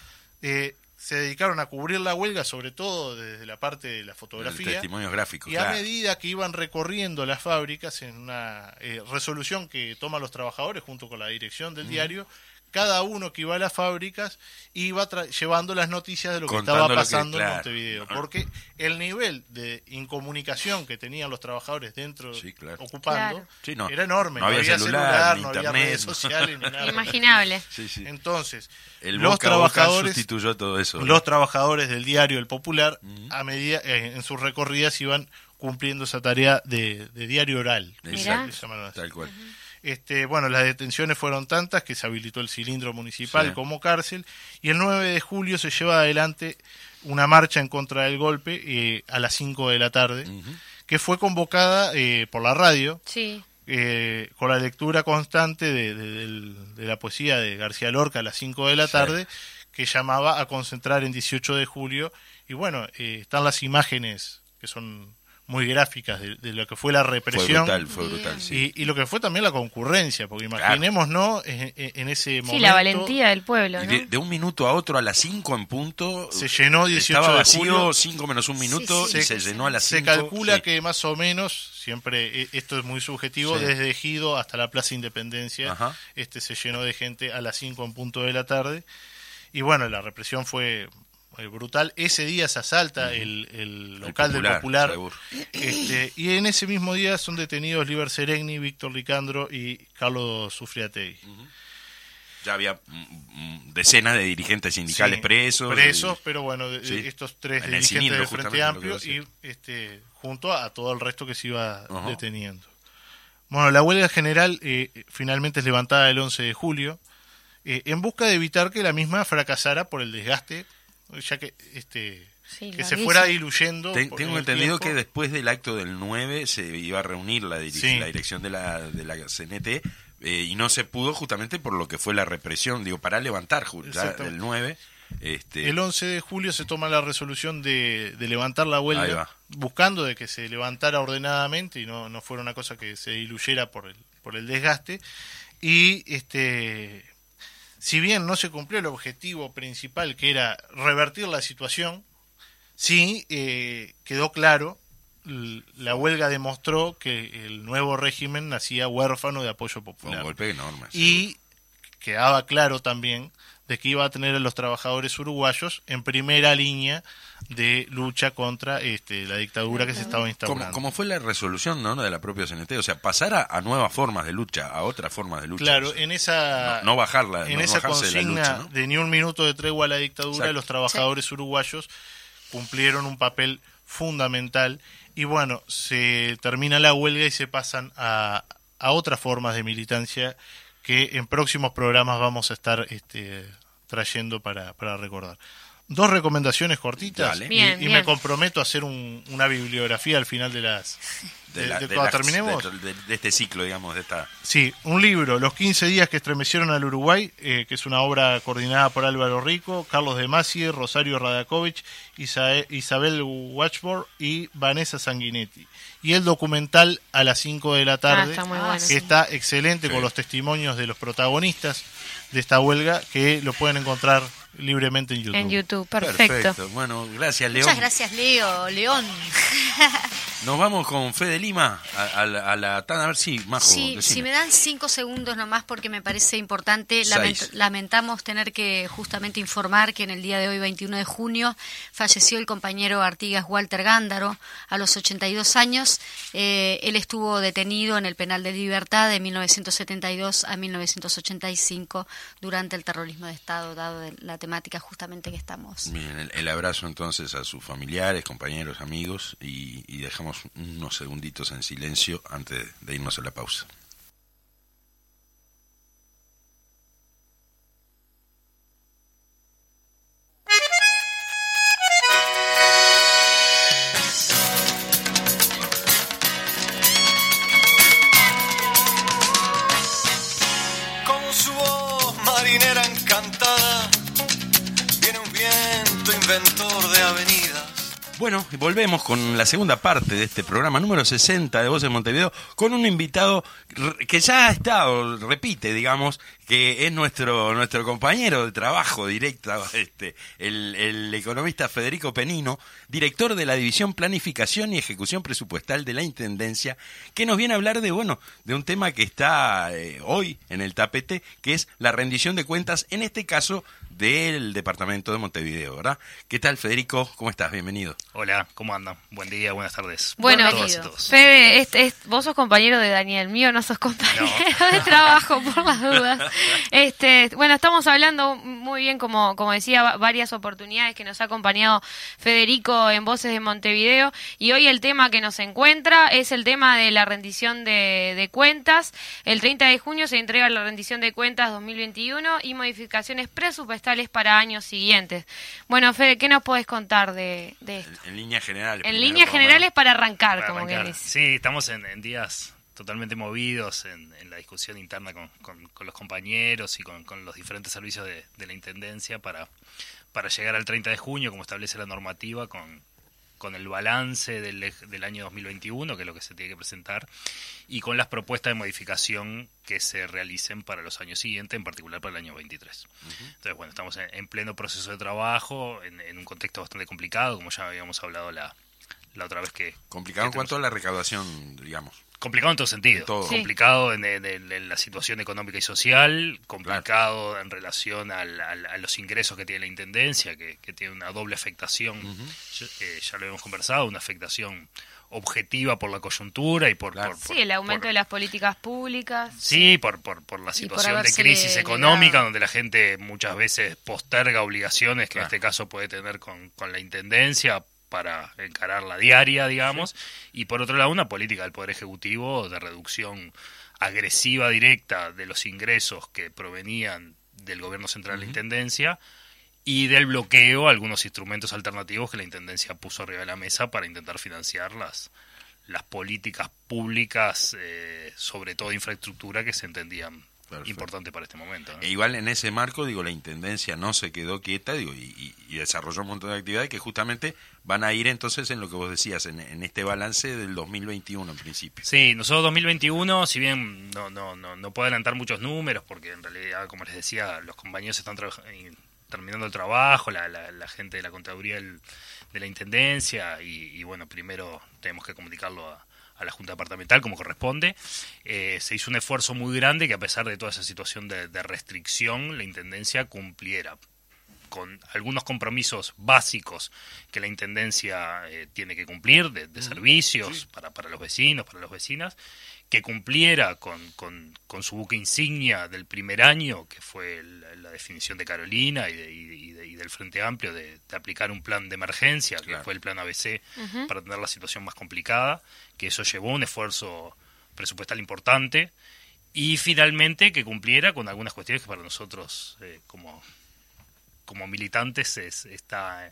eh, se dedicaron a cubrir la huelga, sobre todo desde la parte de la fotografía. testimonio gráfico, Y a medida que iban recorriendo las fábricas en una eh, resolución que toman los trabajadores junto con la dirección del diario, cada uno que iba a las fábricas iba tra- llevando las noticias de lo que Contando estaba que- pasando en. Montevideo. Porque el nivel de incomunicación que tenían los trabajadores dentro, Sí, claro. ocupando, Claro. Sí, no. era enorme. No había celular, celular, ni no había redes sociales, ni nada. Imaginable. Sí, sí. Entonces, El los trabajadores sustituyó todo eso. ¿no? los trabajadores del diario El Popular, a medida eh, en sus recorridas iban cumpliendo esa tarea de, de diario oral. Exacto. llamaron así. Este, bueno, las detenciones fueron tantas que se habilitó el cilindro municipal Sí. como cárcel y el 9 de julio se lleva adelante una marcha en contra del golpe eh, a las 5 de la tarde, que fue convocada eh, por la radio Sí. eh, con la lectura constante de, de- del- de la poesía de García Lorca a las 5 de la Sí. tarde, que llamaba a concentrar en 18 de julio. Y bueno, eh, están las imágenes que son muy gráficas de, de lo que fue la Fue represión. brutal, fue brutal, sí. Y, y lo que fue también la concurrencia, porque imaginemos, ¿no? En, en- en ese momento Sí, la valentía del pueblo, Y ¿no? de, de un minuto a otro, a las 5 en punto, se llenó 18 estaba de vacío, julio. 5 menos un minuto, sí, y se llenó a las 5. Se calcula que más o menos, siempre eh, esto es muy subjetivo, Sí. desde Ejido hasta la Plaza Independencia, Ajá. este se llenó de gente a las 5 en punto de la tarde. Y bueno, la represión fue eh, brutal. Ese día se asalta el, el local del Popular. Este, y en ese mismo día son detenidos Liber Seregni, Víctor Ricandro y Carlos Sufriategui. Ya había mm, mm, decenas de dirigentes sindicales Sí, presos. presos, y- pero bueno, de- Sí. estos tres En dirigentes del Frente Amplio y este, junto a todo el resto que se iba deteniendo. Bueno, la huelga general eh, finalmente es levantada el 11 de julio eh, en busca de evitar que la misma fracasara por el desgaste, ya que este Sí, que se fuera diluyendo. Ten- tengo entendido tiempo. que después del acto del 9 se iba a reunir la, Sí. la dirección de la, de la CNT eh, y no se pudo justamente por lo que fue la represión, digo, para levantar ya Exacto. el 9. Este, El 11 de julio se toma la resolución de, de levantar la huelga, buscando de que se levantara ordenadamente y no, no fuera una cosa que se diluyera por el, por el desgaste. Y este, si bien no se cumplió el objetivo principal, que era revertir la situación, sí eh, quedó claro, la huelga demostró que el nuevo régimen nacía huérfano de apoyo fue un popular. golpe enorme. Y quedaba claro también de que iba a tener a los trabajadores uruguayos en primera línea de lucha contra este, la dictadura que se estaba como, instaurando. como fue la resolución ¿no? de la propia CNT, o sea, pasar a, a nuevas formas de lucha, a otras formas de lucha. claro, o sea, en esa, no, no bajarla, en no esa bajarse de la consigna lucha, ¿no? de ni un minuto de tregua a la dictadura, Exacto. los trabajadores uruguayos cumplieron un papel fundamental y bueno, se termina la huelga y se pasan a, a otras formas de militancia que en próximos programas vamos a estar este, trayendo para, para recordar. Dos recomendaciones cortitas Dale. y, Bien, y bien. me comprometo a hacer un- una bibliografía al final de las de, la- de de cuando las- terminemos. de- de- de este ciclo, digamos, de esta... Sí, un libro, Los 15 días que estremecieron al Uruguay, eh, que es una obra coordinada por Álvaro Rico, Carlos de Macie, Rosario Radakovich, Isa- Isabel Watchford y Vanessa Sanguinetti. Y el documental a las 5 de la Ah, tarde, está muy Ah, bueno. que sí. está excelente Sí. con los testimonios de los protagonistas de esta huelga, que lo pueden encontrar libremente en YouTube. En YouTube, perfecto. Bueno, gracias, León. Muchas gracias, Leo, León. <laughs> Nos vamos con Fede Lima a, a la, a la tanda, a ver si, Majo, Sí, decime. si me dan cinco segundos nomás porque me parece importante. Lament- lamentamos tener que justamente informar que en el día de hoy, 21 de junio, falleció el compañero Artigas Walter Gándaro a los 82 años. Eh, él estuvo detenido en el penal de libertad de 1972 a 1985 durante el terrorismo de Estado, dado la temática justamente que estamos. Bien, el, el abrazo entonces a sus familiares, compañeros, amigos y, y dejamos unos segunditos en silencio antes de irnos a la pausa. Volvemos con la segunda parte de este programa número 60 de Voces de Montevideo con un invitado que ya ha estado, repite, digamos, que es nuestro nuestro compañero de trabajo directo, <laughs> este, el, el economista Federico Penino, director de la División Planificación y Ejecución Presupuestal de la Intendencia, que nos viene a hablar de, bueno, de un tema que está eh, hoy en el tapete, que es la rendición de cuentas, en este caso del departamento de Montevideo, ¿verdad? ¿Qué tal, Federico? ¿Cómo estás? Bienvenido. Hola, ¿cómo andan? Buen día, buenas tardes. Bueno, a todas y todos. Fede, es- es- vos sos compañero de Daniel, mío no sos compañero <laughs> de trabajo, por las dudas. Este, bueno, estamos hablando muy bien, como, como decía, va- varias oportunidades que nos ha acompañado Federico en Voces de Montevideo, y hoy el tema que nos encuentra es el tema de la rendición de, de cuentas. El 30 de junio se entrega la rendición de cuentas 2021 y modificaciones presupuestales para años siguientes. Bueno, Fede, ¿qué nos podés contar de, de esto? En, en líneas generales. En líneas generales para arrancar, Para como arrancar. que dice. Sí, estamos en, en días totalmente movidos en, en la discusión interna con, con- con los compañeros y con, con los diferentes servicios de, de la Intendencia para, para llegar al 30 de junio, como establece la normativa, con, con el balance del, del año 2021, que es lo que se tiene que presentar, y con las propuestas de modificación que se realicen para los años siguientes, en particular para el año 23. Entonces, bueno, estamos en, en pleno proceso de trabajo, en, en un contexto bastante complicado, como ya habíamos hablado la, la otra vez que... Complicado en cuanto a la recaudación, digamos. Complicado en todo sentido. En todo. Sí. Complicado en, en- en- en la situación económica y social, complicado en relación al- al- a los ingresos que tiene la Intendencia, que, que tiene una doble afectación, ya, eh, ya lo hemos conversado, una afectación objetiva por la coyuntura y por... Claro. por- por- Sí, el aumento por- de las políticas públicas. Sí, por, por, por la por situación de crisis económica, donde la gente muchas veces posterga obligaciones que Claro. en este caso puede tener con, con la Intendencia para encarar la diaria, digamos, y por otro lado una política del Poder Ejecutivo de reducción agresiva directa de los ingresos que provenían del gobierno central de la Intendencia y del bloqueo a algunos instrumentos alternativos que la Intendencia puso arriba de la mesa para intentar financiar las, las políticas públicas, eh, sobre todo de infraestructura, que se entendían Perfecto. importantes para este momento. ¿no? E igual en ese marco, digo, la Intendencia no se quedó quieta, digo, y, desarrolló un montón de actividades que justamente van a ir entonces en lo que vos decías, en, en este balance del 2021 en principio. Sí, nosotros 2021, si bien no, no, no, no puedo adelantar muchos números, porque en realidad, como les decía, los compañeros están eh, terminando el trabajo, la, la, la gente de la contaduría del- de la Intendencia, y, y bueno, primero tenemos que comunicarlo a, a la Junta Departamental como corresponde. Eh, se hizo un esfuerzo muy grande que a pesar de toda esa situación de, de restricción, la Intendencia cumpliera con algunos compromisos básicos que la Intendencia eh, tiene que cumplir, de, de servicios para, para los vecinos, para las vecinas, que cumpliera con, con, con su buque insignia del primer año, que fue la, la definición de Carolina y, de- y de- y del Frente Amplio de, de aplicar un plan de emergencia, Claro. que fue el plan ABC, para tener la situación más complicada, que eso llevó un esfuerzo presupuestal importante, y finalmente que cumpliera con algunas cuestiones que para nosotros, eh, como como militantes es, está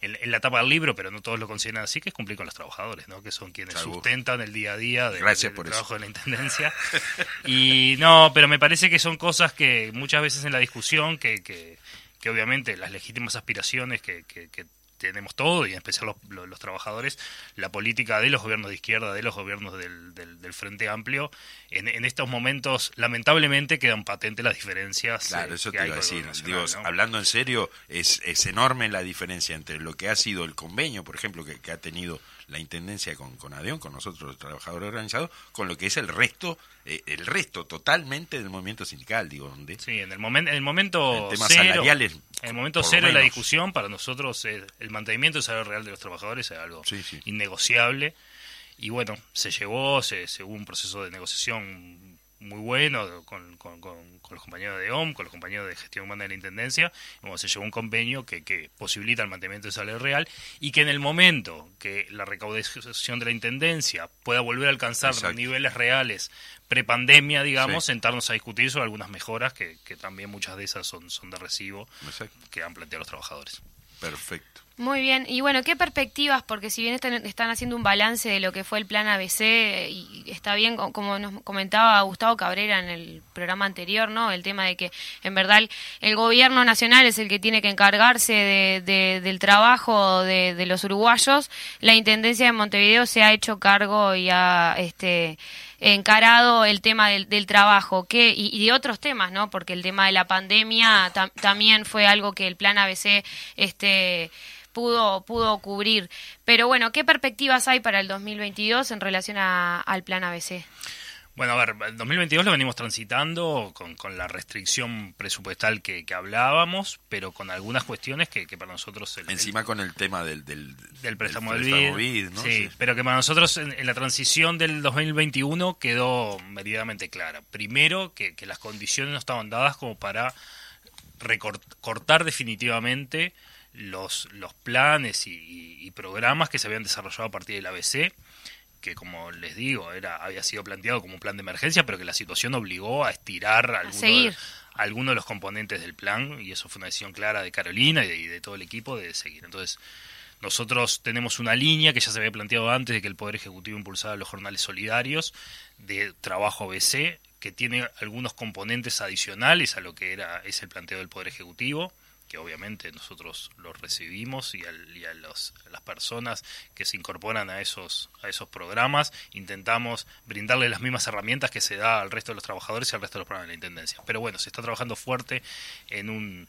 en, en la tapa del libro, pero no todos lo consideran así, que es cumplir con los trabajadores, ¿no? que son quienes Seguro. sustentan el día a día Gracias del por trabajo de la Intendencia. <laughs> y no, pero me parece que son cosas que muchas veces en la discusión, que, que, que obviamente las legítimas aspiraciones que, que, que tenemos todo, y en especial los, los- los trabajadores, la política de los gobiernos de izquierda, de los gobiernos del, del- del Frente Amplio, en, en estos momentos, lamentablemente, quedan patentes las diferencias. Claro, eh, eso te iba a decir. Digo, hablando en serio, es, es enorme la diferencia entre lo que ha sido el convenio, por ejemplo, que, que ha tenido la Intendencia con, con ADEON, con nosotros los trabajadores organizados, con lo que es el resto, eh, el resto totalmente del movimiento sindical, digo, donde Sí, en el, momen- en el momento En temas cero, salariales, en el momento cero de la discusión, para nosotros eh, el mantenimiento del salario real de los trabajadores es algo Sí, sí. innegociable. Y bueno, se llevó, se, se hubo un proceso de negociación muy bueno con, con- con- con los compañeros de OM, con los compañeros de gestión humana de la Intendencia. Bueno, se llevó un convenio que, que posibilita el mantenimiento del salario real y que en el momento que la recaudación de la Intendencia pueda volver a alcanzar Exacto. niveles reales prepandemia, digamos, Sí. sentarnos a discutir sobre algunas mejoras que, que también muchas de esas son, son de recibo Exacto. que han planteado los trabajadores. Perfecto. Muy bien, y bueno, ¿qué perspectivas? Porque si bien están, haciendo un balance de lo que fue el plan ABC, eh, y está bien, co- como nos comentaba Gustavo Cabrera en el programa anterior, ¿no? El tema de que en verdad el gobierno nacional es el que tiene que encargarse de- de- del trabajo de, de los uruguayos. La Intendencia de Montevideo se ha hecho cargo y ha este, encarado el tema del, del trabajo que, y, de otros temas, ¿no? Porque el tema de la pandemia tam- también fue algo que el plan ABC este, pudo, pudo cubrir. Pero bueno, ¿qué perspectivas hay para el 2022 en relación a- al plan ABC? Bueno, a ver, el 2022 lo venimos transitando con, con la restricción presupuestal que, que hablábamos, pero con algunas cuestiones que, que para nosotros... el- el- Encima con el tema del, del, del préstamo del, préstamo BID, ¿no? sí, Sí. pero que para nosotros en, en la transición del 2021 quedó meridamente clara. Primero, que, que las condiciones no estaban dadas como para recortar definitivamente los, los planes y, y- y programas que se habían desarrollado a partir del ABC, que como les digo, era había sido planteado como un plan de emergencia, pero que la situación obligó a estirar algunos de, seguir. algunos de los componentes del plan, y eso fue una decisión clara de Carolina y de, y de todo el equipo de seguir. Entonces, nosotros tenemos una línea que ya se había planteado antes de que el Poder Ejecutivo impulsara los jornales solidarios de trabajo ABC, que tiene algunos componentes adicionales a lo que era es el planteo del Poder Ejecutivo, que obviamente nosotros los recibimos y, al- y a, los- las personas que se incorporan a esos, a esos programas intentamos brindarle las mismas herramientas que se da al resto de los trabajadores y al resto de los programas de la Intendencia. Pero bueno, se está trabajando fuerte en un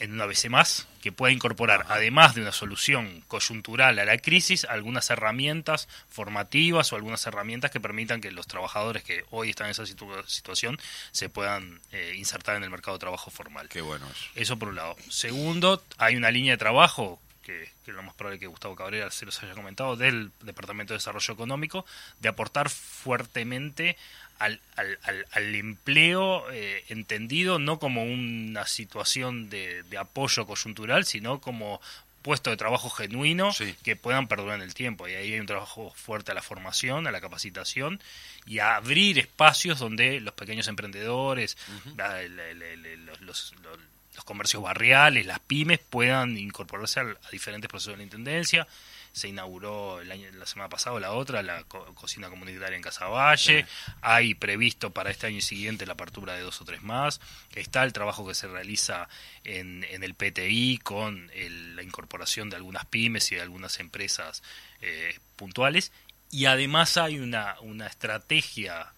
en una ABC más que pueda incorporar, además de una solución coyuntural a la crisis, algunas herramientas formativas o algunas herramientas que permitan que los trabajadores que hoy están en esa situ- situación se puedan eh, insertar en el mercado de trabajo formal. Qué bueno eso. Eso por un lado. Segundo, hay una línea de trabajo que, que lo más probable que Gustavo Cabrera se los haya comentado, del Departamento de Desarrollo Económico, de aportar fuertemente al, al, al- al empleo eh, entendido no como una situación de, de apoyo coyuntural, sino como puesto de trabajo genuino Sí. que puedan perdurar en el tiempo. Y ahí hay un trabajo fuerte a la formación, a la capacitación y a abrir espacios donde los pequeños emprendedores, la- la- la- la- los, los- los- los comercios barriales, las pymes puedan incorporarse a, diferentes procesos de la Intendencia. Se inauguró el año, la semana pasada la otra la co- cocina comunitaria en Casaballe. Hay previsto para este año siguiente la apertura de dos o tres más. Está el trabajo que se realiza en, en el PTI con el- la incorporación de algunas pymes y de algunas empresas eh, puntuales. Y además hay una, una estrategia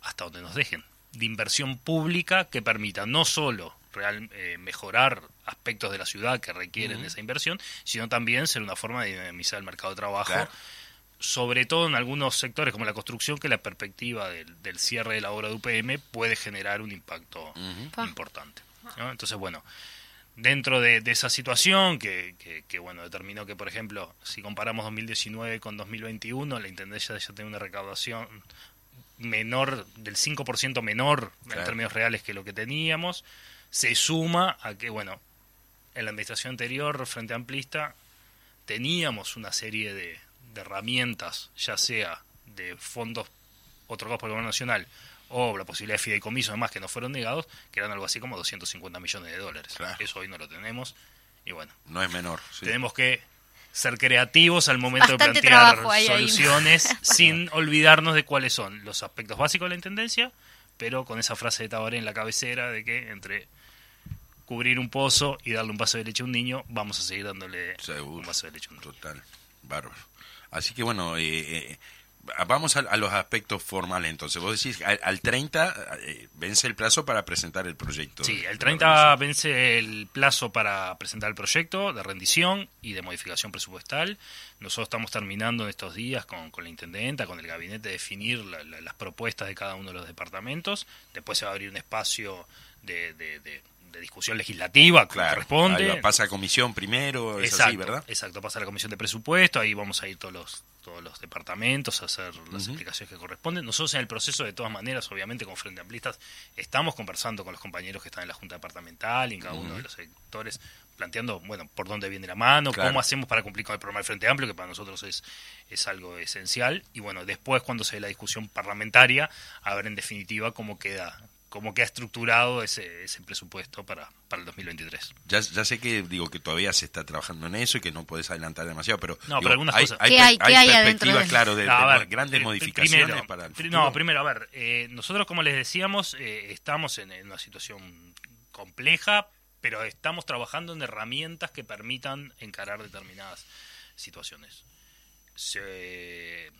hasta donde nos dejen, de inversión pública que permita no solo real, eh, mejorar aspectos de la ciudad que requieren esa inversión, sino también ser una forma de dinamizar el mercado de trabajo, Claro. sobre todo en algunos sectores como la construcción, que la perspectiva del, del cierre de la obra de UPM puede generar un impacto Pa. importante. ¿no? Entonces, bueno, dentro de, de esa situación que, que- que, bueno determinó que por ejemplo si comparamos 2019 con 2021 la intendencia ya tiene una recaudación menor del 5% menor Claro. en términos reales que lo que teníamos se suma a que bueno en la administración anterior frente amplista teníamos una serie de, de herramientas ya sea de fondos otorgados por el gobierno nacional o la posibilidad de fideicomiso además que no fueron negados que eran algo así como 250 millones de dólares Claro. eso hoy no lo tenemos y bueno No es menor. sí. tenemos que ser creativos al momento Bastante de plantear soluciones <laughs> sin olvidarnos de cuáles son los aspectos básicos de la intendencia, pero con esa frase de Tabaré en la cabecera de que entre cubrir un pozo y darle un vaso de leche a un niño, vamos a seguir dándole Seguro. un vaso de leche a un niño. Total, bárbaro. Así que bueno, eh, eh, vamos a, a los aspectos formales entonces. Vos decís, al, al 30 eh, vence el plazo para presentar el proyecto. Sí, el la 30 organización. vence el plazo para presentar el proyecto de rendición y de modificación presupuestal. Nosotros estamos terminando en estos días con, con la intendenta, con el gabinete, definir la- la- las propuestas de cada uno de los departamentos. Después se va a abrir un espacio de, de- de- de discusión legislativa, Claro, corresponde. va, pasa a comisión primero, es exacto, así, ¿verdad? Exacto, pasa a la comisión de presupuesto, ahí vamos a ir todos los todos los departamentos a hacer las explicaciones que corresponden. Nosotros en el proceso, de todas maneras, obviamente con Frente Amplistas, estamos conversando con los compañeros que están en la Junta Departamental y en cada uno de los sectores, planteando, bueno, por dónde viene la mano, Claro. cómo hacemos para cumplir con el programa del Frente Amplio, que para nosotros es, es algo esencial. Y bueno, después, cuando se dé la discusión parlamentaria, a ver en definitiva cómo queda cómo queda estructurado ese, ese presupuesto para, para el 2023. Ya, ya sé que digo que todavía se está trabajando en eso y que no puedes adelantar demasiado, pero, No, digo, pero algunas hay, cosas. hay ¿Qué hay- qué hay adentro perspectivas, de- claro, de, No, a de ver, grandes pri- modificaciones primero, para el futuro. No, primero, a ver, eh, nosotros como les decíamos, eh, estamos en, en una situación compleja, pero estamos trabajando en herramientas que permitan encarar determinadas situaciones. Se,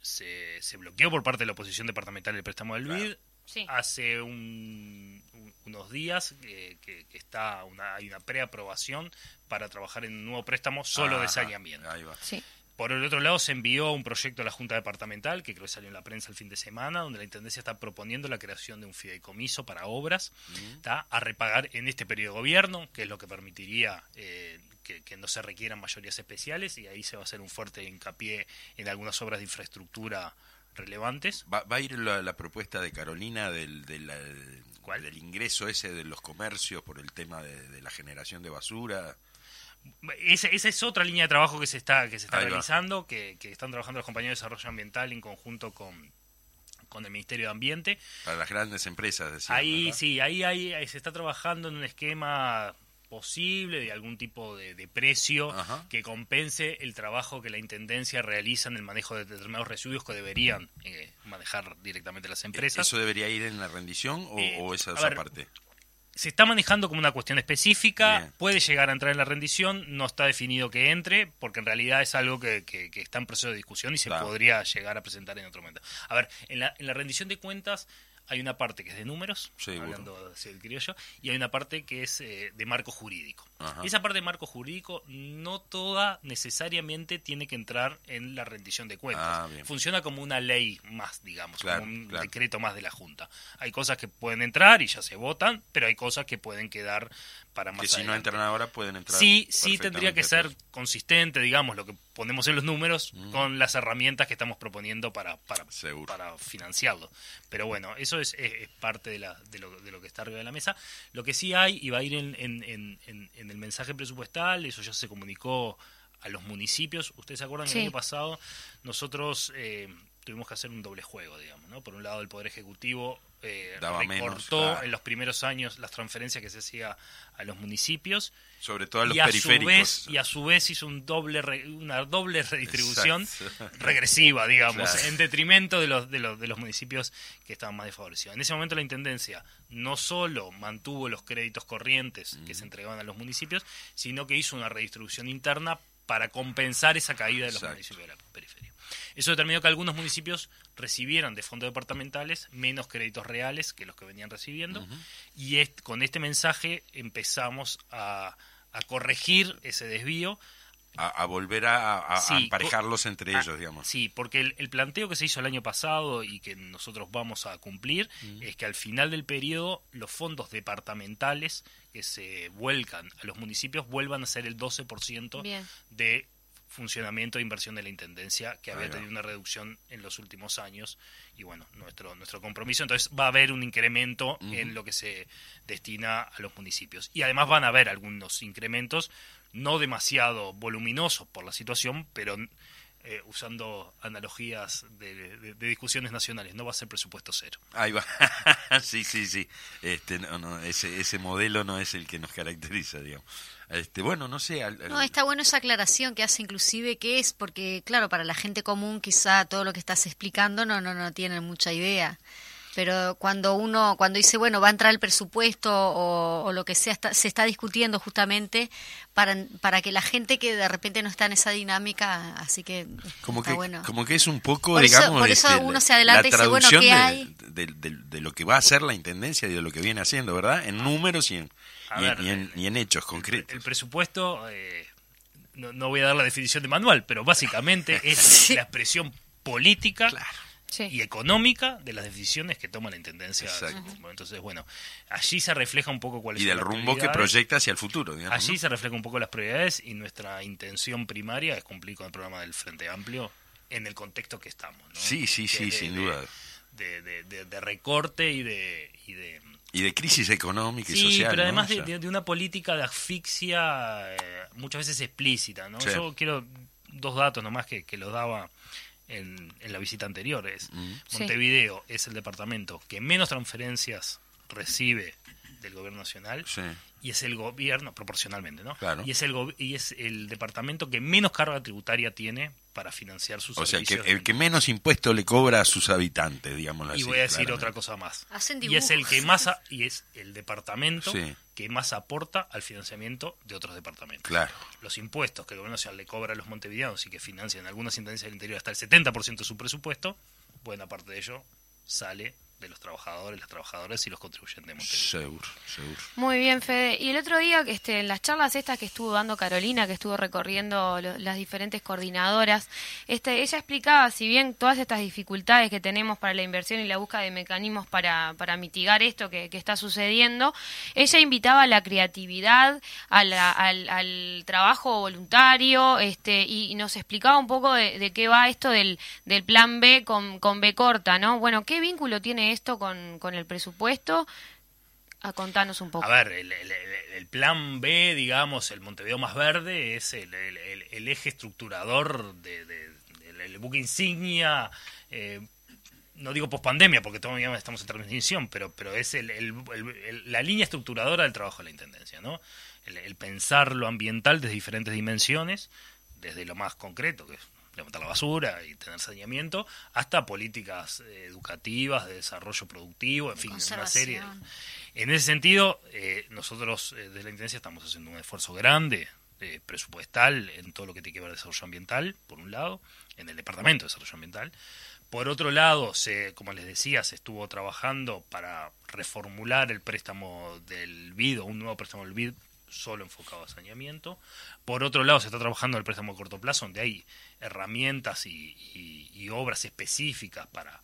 se, se bloqueó por parte de la oposición departamental el préstamo del BID. Sí. Hace un- un- unos días que, que está una, hay una preaprobación para trabajar en un nuevo préstamo solo de saneamiento. Ahí va. Sí. Por el otro lado, se envió un proyecto a la Junta Departamental, que creo que salió en la prensa el fin de semana, donde la Intendencia está proponiendo la creación de un fideicomiso para obras ¿tá? a repagar en este periodo de gobierno, que es lo que permitiría eh, que, que no se requieran mayorías especiales, y ahí se va a hacer un fuerte hincapié en algunas obras de infraestructura relevantes. Va, va a ir la, la propuesta de Carolina del, del, ¿Cuál? del ingreso ese de los comercios por el tema de, de la generación de basura. Esa, esa es otra línea de trabajo que se está, que se está Ahí realizando, que, que están trabajando los compañeros de desarrollo ambiental en conjunto con, con el Ministerio de Ambiente. Para las grandes empresas. Ahí ¿verdad? sí, ahí, ahí se está trabajando en un esquema posible de algún tipo de, de precio Ajá. que compense el trabajo que la Intendencia realiza en el manejo de determinados residuos que deberían eh, manejar directamente las empresas. ¿Eso debería ir en la rendición o, Eh, o esa esa ver, parte? se está manejando como una cuestión específica, Bien. puede llegar a entrar en la rendición, no está definido que entre, porque en realidad es algo que, que- que está en proceso de discusión y se Claro. podría llegar a presentar en otro momento. A ver, en la, en la rendición de cuentas hay una parte que es de números, Seguro. hablando así del criollo, y hay una parte que es eh, de marco jurídico. Ajá. Esa parte de marco jurídico no toda necesariamente tiene que entrar en la rendición de cuentas. Ah. Funciona como una ley más, digamos, Claro, como un claro. decreto más de la Junta. Hay cosas que pueden entrar y ya se votan, pero hay cosas que pueden quedar para más Que si no adelante. entran ahora pueden entrar. Sí, sí tendría que ser después. consistente, digamos, lo que ponemos en los números Mm. con las herramientas que estamos proponiendo para, para, Seguro. para financiarlo. Pero bueno, eso es, es- es parte de, la, de, lo, de lo que está arriba de la mesa. Lo que sí hay, y va a ir en, en- en- en- en el mensaje presupuestal, eso ya se comunicó a los municipios. Ustedes se acuerdan que el año pasado nosotros eh, tuvimos que hacer un doble juego, digamos, ¿no? Por un lado, el Poder Ejecutivo eh, Daba menos, recortó claro. en los primeros años las transferencias que se hacía a los municipios Sobre todo a los y a su periféricos. vez y a su vez hizo un doble re- una doble redistribución Exacto. regresiva digamos Claro. en detrimento de los, de los de los municipios que estaban más desfavorecidos en ese momento la intendencia no solo mantuvo los créditos corrientes que se entregaban a los municipios sino que hizo una redistribución interna para compensar esa caída de los Exacto. municipios de la periferia eso determinó que algunos municipios recibieran de fondos departamentales menos créditos reales que los que venían recibiendo y est- con este mensaje empezamos a, a corregir ese desvío. A, a volver a, a- a Sí, emparejarlos entre ellos, digamos. Sí, porque el, el planteo que se hizo el año pasado y que nosotros vamos a cumplir es que al final del periodo los fondos departamentales que se vuelcan a los municipios vuelvan a ser el 12% Bien. de funcionamiento e inversión de la Intendencia, que había tenido una reducción en los últimos años. Y bueno, nuestro, nuestro compromiso. Entonces va a haber un incremento en lo que se destina a los municipios. Y además van a haber algunos incrementos, no demasiado voluminosos por la situación, pero eh, usando analogías de, de- de discusiones nacionales, no va a ser presupuesto cero. Ahí va. <laughs> sí, sí, sí. Este, no, no, ese, ese modelo no es el que nos caracteriza, digamos. Este, bueno, no sé. al- al- No, está bueno esa aclaración que hace inclusive que es, porque claro, para la gente común quizá todo lo que estás explicando no, no, no tienen mucha idea. Pero cuando uno cuando dice bueno va a entrar el presupuesto o, o lo que sea está- se está discutiendo justamente para para que la gente que de repente no está en esa dinámica así que Como está que, bueno como que es un poco, Por eso- digamos, por eso este, uno se adelanta la y dice, bueno, traducción ¿qué de, hay? De, de- de lo que va a hacer la intendencia y de lo que viene haciendo, ¿verdad? En números y en, y en- y en- y en hechos concretos. El presupuesto, eh, no, no voy a dar la definición de manual, pero básicamente <laughs> es la expresión política Sí. y económica de las decisiones que toma la intendencia. Exacto. Entonces, bueno, allí se refleja un poco cuáles Y son del las rumbo que proyecta hacia el futuro, digamos. Allí ¿no? se refleja un poco las prioridades y nuestra intención primaria es cumplir con el programa del Frente Amplio en el contexto que estamos. ¿no? Sí, sí, Que sí, de- sin de- duda. De, de- de- de recorte y de, y de Y de crisis económica y Sí, social. pero ¿no? además O de, sea, de- de una política de asfixia eh, muchas veces explícita, ¿no? Sí. Yo quiero dos datos nomás que, que los daba en, en la visita anterior. Es, Mm. Sí. Montevideo es el departamento que menos transferencias recibe del gobierno nacional sí. y es el gobierno, proporcionalmente, ¿no? Claro. Y es el, y es el departamento que menos carga tributaria tiene para financiar sus O sea, que servicios. el que menos impuesto le cobra a sus habitantes, digamos y así. voy a decir claramente. otra cosa más. Hacen Y es el que más a- y es el departamento Sí. que más aporta al financiamiento de otros departamentos. Claro. Los impuestos que el gobierno nacional le cobra a los montevideanos y que financian algunas intendencias del interior hasta el 70% de su presupuesto, buena parte de ello sale de los trabajadores, las trabajadoras y los contribuyentes de Montevideo. Seguro, seguro. Muy bien, Fede. Y el otro día, este, en las charlas estas que estuvo dando Carolina, que estuvo recorriendo lo- las diferentes coordinadoras, este, ella explicaba, si bien todas estas dificultades que tenemos para la inversión y la búsqueda de mecanismos para, para mitigar esto que, que está sucediendo, ella invitaba a la creatividad, a la- al, al trabajo voluntario, este, y, y nos explicaba un poco de, de qué va esto del, del plan B con, con B corta, ¿no? Bueno, ¿qué vínculo tiene esto con, con el presupuesto? A contarnos un poco. A ver, el, el- plan B, digamos, el Montevideo más verde, es el, el- eje estructurador de, de- el buque insignia. eh, no digo pospandemia, porque todavía estamos en transición, pero, pero es la línea estructuradora del trabajo de la intendencia, ¿no? El pensar lo ambiental desde diferentes dimensiones, desde lo más concreto, que es levantar la basura y tener saneamiento, hasta políticas eh, educativas, de desarrollo productivo, en fin, una serie. de- en ese sentido, eh, nosotros eh, de la Intendencia estamos haciendo un esfuerzo grande eh, presupuestal en todo lo que tiene que ver desarrollo ambiental, por un lado, en el Departamento de Desarrollo Ambiental. Por otro lado, se, como les decía, se estuvo trabajando para reformular el préstamo del BID, o un nuevo préstamo del BID solo enfocado a saneamiento. Por otro lado, se está trabajando el préstamo a corto plazo, donde hay herramientas y, obras específicas para,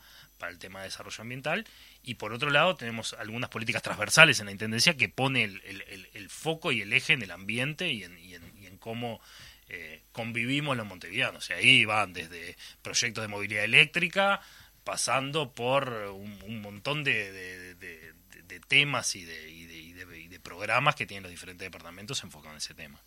el tema de desarrollo ambiental. Y por otro lado, tenemos algunas políticas transversales en la Intendencia que pone el, foco y el eje en el ambiente y en, y en- en cómo eh, convivimos los montevideanos. Y ahí van desde proyectos de movilidad eléctrica, pasando por un, montón de- de- temas y de, y, de, y de- y de programas que tienen los diferentes departamentos enfocados en ese tema.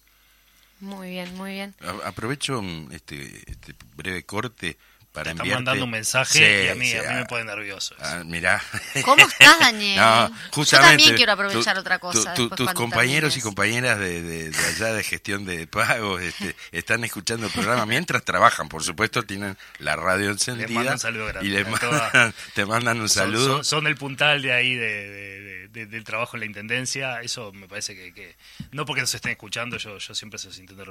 Muy bien, muy bien. A- Aprovecho este, este breve corte para Están mandando un mensaje Sí, y a mí, sí, a mí me ah, pone nervioso. eso. ah, mirá. <laughs> ¿Cómo estás, Daniel? No, Yo justamente, también quiero aprovechar tu- otra cosa. tu- tu- después tus compañeros y compañeras de, de- de allá de gestión de pagos este, están escuchando el programa mientras trabajan. Por supuesto, tienen la radio encendida. mandan un saludo grande y les a mandan- toda- te mandan un Son- saludo. Son, son el puntal de ahí de, de- de- de- del trabajo en la intendencia. Eso me parece que, que- no porque nos estén escuchando, yo, yo siempre se los intento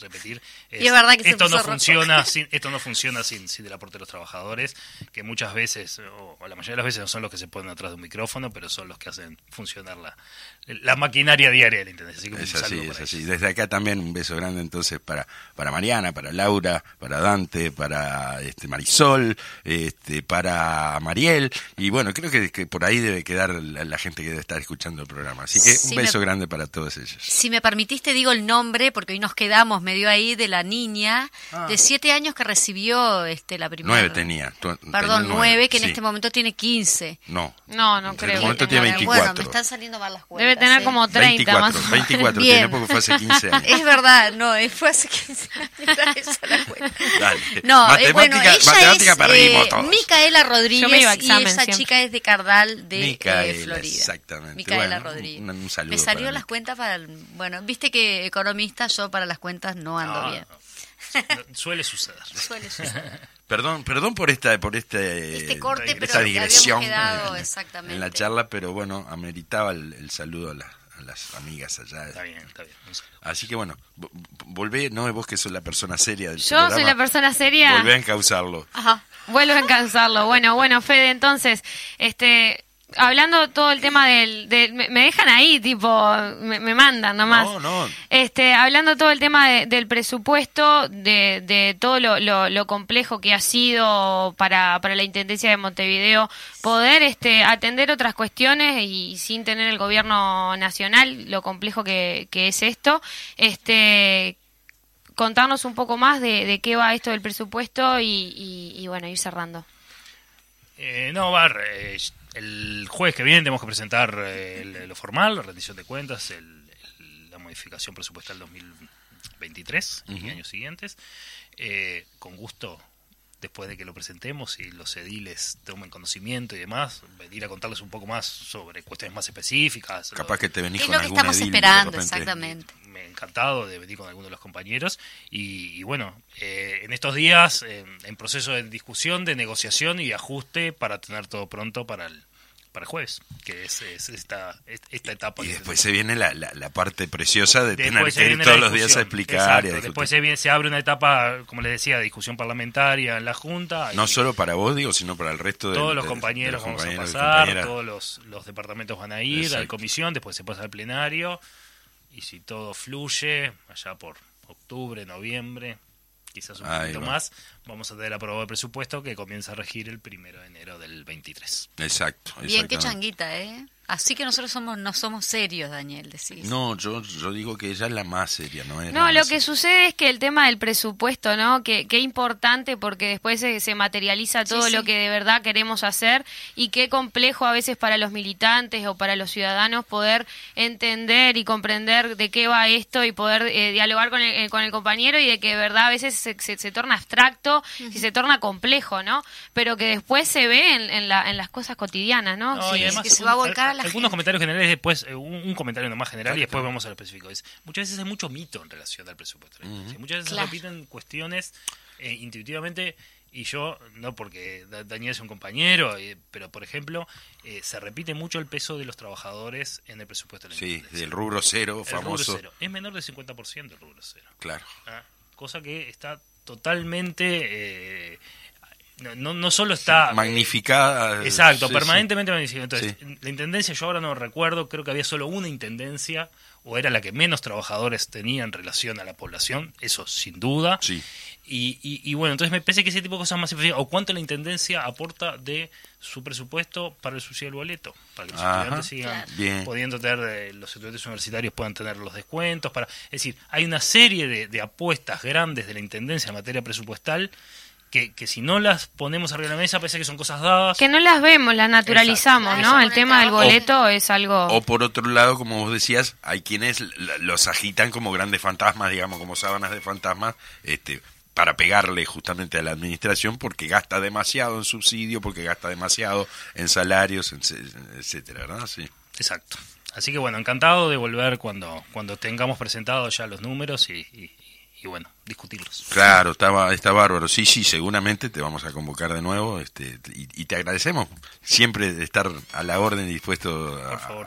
repetir. Y es verdad que esto no funciona <laughs> sin esto no funciona sin, sin el aporte de los trabajadores, que muchas veces o, o la mayoría de las veces no son los que se ponen atrás de un micrófono, pero son los que hacen funcionar la, la maquinaria diaria de la intendencia. Así que un Es así, es así. ellos. Desde acá también un beso grande entonces para, para Mariana, para Laura, para Dante, para este Marisol, este, para Mariel. Y bueno, creo que, que por ahí debe quedar la, la gente que debe estar escuchando el programa. Así que un beso grande para todos ellos. Si me permitiste, digo el nombre, porque hoy nos quedamos medio ahí de la niña de siete años que recibió este la primera. Ah. Nueve tenía. tu- tenía Perdón, nueve, que en sí. este momento tiene quince. No. No, no En creo. este que momento tiene Bueno, 24. Bueno, me están saliendo mal las cuentas. Debe tener ¿eh? como 30 más. 24, 24 Bien. tiene porque fue hace 15 años. Es verdad, no, eh, fue hace 15 años. <laughs> esa la cuenta. Dale. No, eh, bueno, Matemática- ella matemática es perdimos eh, todos. Micaela Rodríguez Yo me iba a y examen esa siempre. chica es de Cardal de eh, Micaela, Florida. exactamente. Micaela Bueno, Rodríguez. un- un saludo me salió para las cuentas para el, bueno, viste que economista yo para las cuentas no ando No, bien. no. Suele suceder. Suele suceder. <laughs> Perdón, perdón por esta, por este, Este corte, esta digresión quedado, exactamente. en la charla, pero bueno, ameritaba el, el saludo a, la- a las amigas allá. Está bien, está bien. Así que bueno, vo- volvé, no vos que sos la persona seria del Yo soy la persona seria. Volvé a encauzarlo. Ajá. Vuelvo a encauzarlo. Bueno, bueno, Fede, entonces, este, hablando todo el tema del, del- me, me dejan ahí, tipo, me, me mandan nomás. No, no. Este, hablando todo el tema de- del presupuesto, de, de todo lo, lo- lo complejo que ha sido para, para la Intendencia de Montevideo poder este, atender otras cuestiones y sin tener el gobierno nacional, lo complejo que, que es esto, este, contarnos un poco más de, de qué va esto del presupuesto y, y- y, bueno, ir cerrando. Eh, no, Bar, eh, el jueves que viene tenemos que presentar eh, el- lo formal, la rendición de cuentas, el- el- la modificación presupuestal 2023 y años siguientes. Eh, con gusto, después de que lo presentemos y los ediles tomen conocimiento y demás, venir a contarles un poco más sobre cuestiones más específicas. Capaz que te venís Es con lo que algún estamos edil de esperando, exactamente. me he encantado de venir con algunos de los compañeros y, y bueno, eh, en estos días eh, en proceso de discusión, de negociación y ajuste para tener todo pronto para el, para el jueves, que es, es esta, es- esta etapa. Y después se viene la, la, la parte preciosa de tener Después que ir todos los días a explicar Exacto, y a. Después se, viene- se abre una etapa, como les decía, de discusión parlamentaria en la Junta. No solo para vos, digo, sino para el resto de todos los compañeros de los vamos compañeros a y pasar, todos los, los departamentos van a ir a la comisión, después se pasa al plenario y si todo fluye, allá por octubre, noviembre, quizás un Ahí poquito va. más, vamos a tener aprobado el presupuesto que comienza a regir el primero de enero del 23. Exacto. Bien, qué changuita, ¿eh? Así que nosotros somos no somos serios, Daniel, decís. No, yo, yo digo que ella es la más seria, ¿no? Es No, lo que seria. sucede es que el tema del presupuesto, ¿no? Que, que importante porque después se, se materializa todo Sí, sí. lo que de verdad queremos hacer y qué complejo a veces para los militantes o para los ciudadanos poder entender y comprender de qué va esto y poder eh, dialogar con el, eh, con el compañero y de que de verdad a veces se, se- se torna abstracto y se torna complejo, ¿no? Pero que después se ve en, en la- en las cosas cotidianas, ¿no? No, Sí. y además, que se va a volcar a la algunos gente. comentarios generales después, eh, un, un comentario nomás general y después vamos a lo específico. Es, muchas veces hay mucho mito en relación al presupuesto. Sí, Muchas veces Claro. se repiten cuestiones eh, intuitivamente y yo, no porque Da- Daniel es un compañero, eh, pero por ejemplo, eh, se repite mucho el peso de los trabajadores en el presupuesto de la Sí, del rubro cero, El rubro famoso. cero. Es menor del 50% el rubro cero. Claro. Ah, cosa que está totalmente... eh, no, no, no solo está... eh, Magnificada. Exacto, sí, permanentemente magnificado. Entonces, Sí. la intendencia, yo ahora no recuerdo, creo que había solo una intendencia, o era la que menos trabajadores tenía en relación a la población, eso sin duda. Sí. Y, y- y bueno, entonces me parece que ese tipo de cosas más o cuánto la intendencia aporta de su presupuesto para el subsidio del boleto, para que los Ajá. estudiantes sigan. Bien. pudiendo tener, eh, los estudiantes universitarios puedan tener los descuentos. para Es decir, hay una serie de, de apuestas grandes de la intendencia en materia presupuestal que, que si no las ponemos arriba de la mesa parece que son cosas dadas. Que no las vemos, las naturalizamos, Exacto. ¿no? El tema del boleto es algo... O por otro lado, como vos decías, hay quienes los agitan como grandes fantasmas, digamos, como sábanas de fantasmas, este, para pegarle justamente a la administración porque gasta demasiado en subsidio, porque gasta demasiado en salarios, en- etcétera, ¿verdad? Sí. Exacto. Así que bueno, encantado de volver cuando, cuando tengamos presentados ya los números y, y- y bueno, discutirlos. Claro, está, está bárbaro. Sí, sí, seguramente te vamos a convocar de nuevo este, y, y te agradecemos siempre de estar a la orden y dispuesto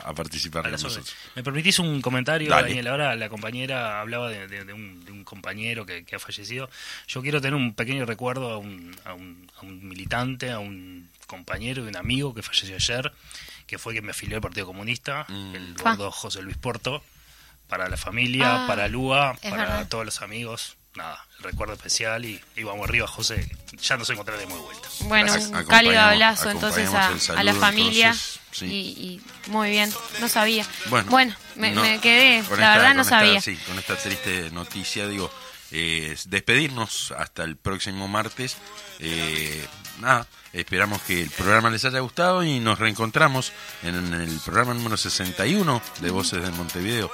a, participar A con nosotros. ¿Me permitís un comentario, Dale. Daniel? Ahora la compañera hablaba de, de- de un, de un compañero que, que ha fallecido. Yo quiero tener un pequeño recuerdo a un, a un, a un militante, a un compañero y un amigo que falleció ayer, que fue quien me afilió al Partido Comunista, Mm. el Fa. gordo José Luis Porto, para la familia, Ah, para Lua, para verdad. todos los amigos. Nada, el recuerdo especial y, y vamos arriba, José. Ya nos encontraremos de vuelta. Bueno, un cálido abrazo entonces a, la familia entonces, sí. y, y muy bien, no sabía. Bueno, Bueno, me, no, me quedé, la esta- verdad no esta- sabía. sí, con esta triste noticia, digo, eh, es despedirnos hasta el próximo martes. Eh, nada, esperamos que el programa les haya gustado y nos reencontramos en el programa número 61 de Voces de Montevideo.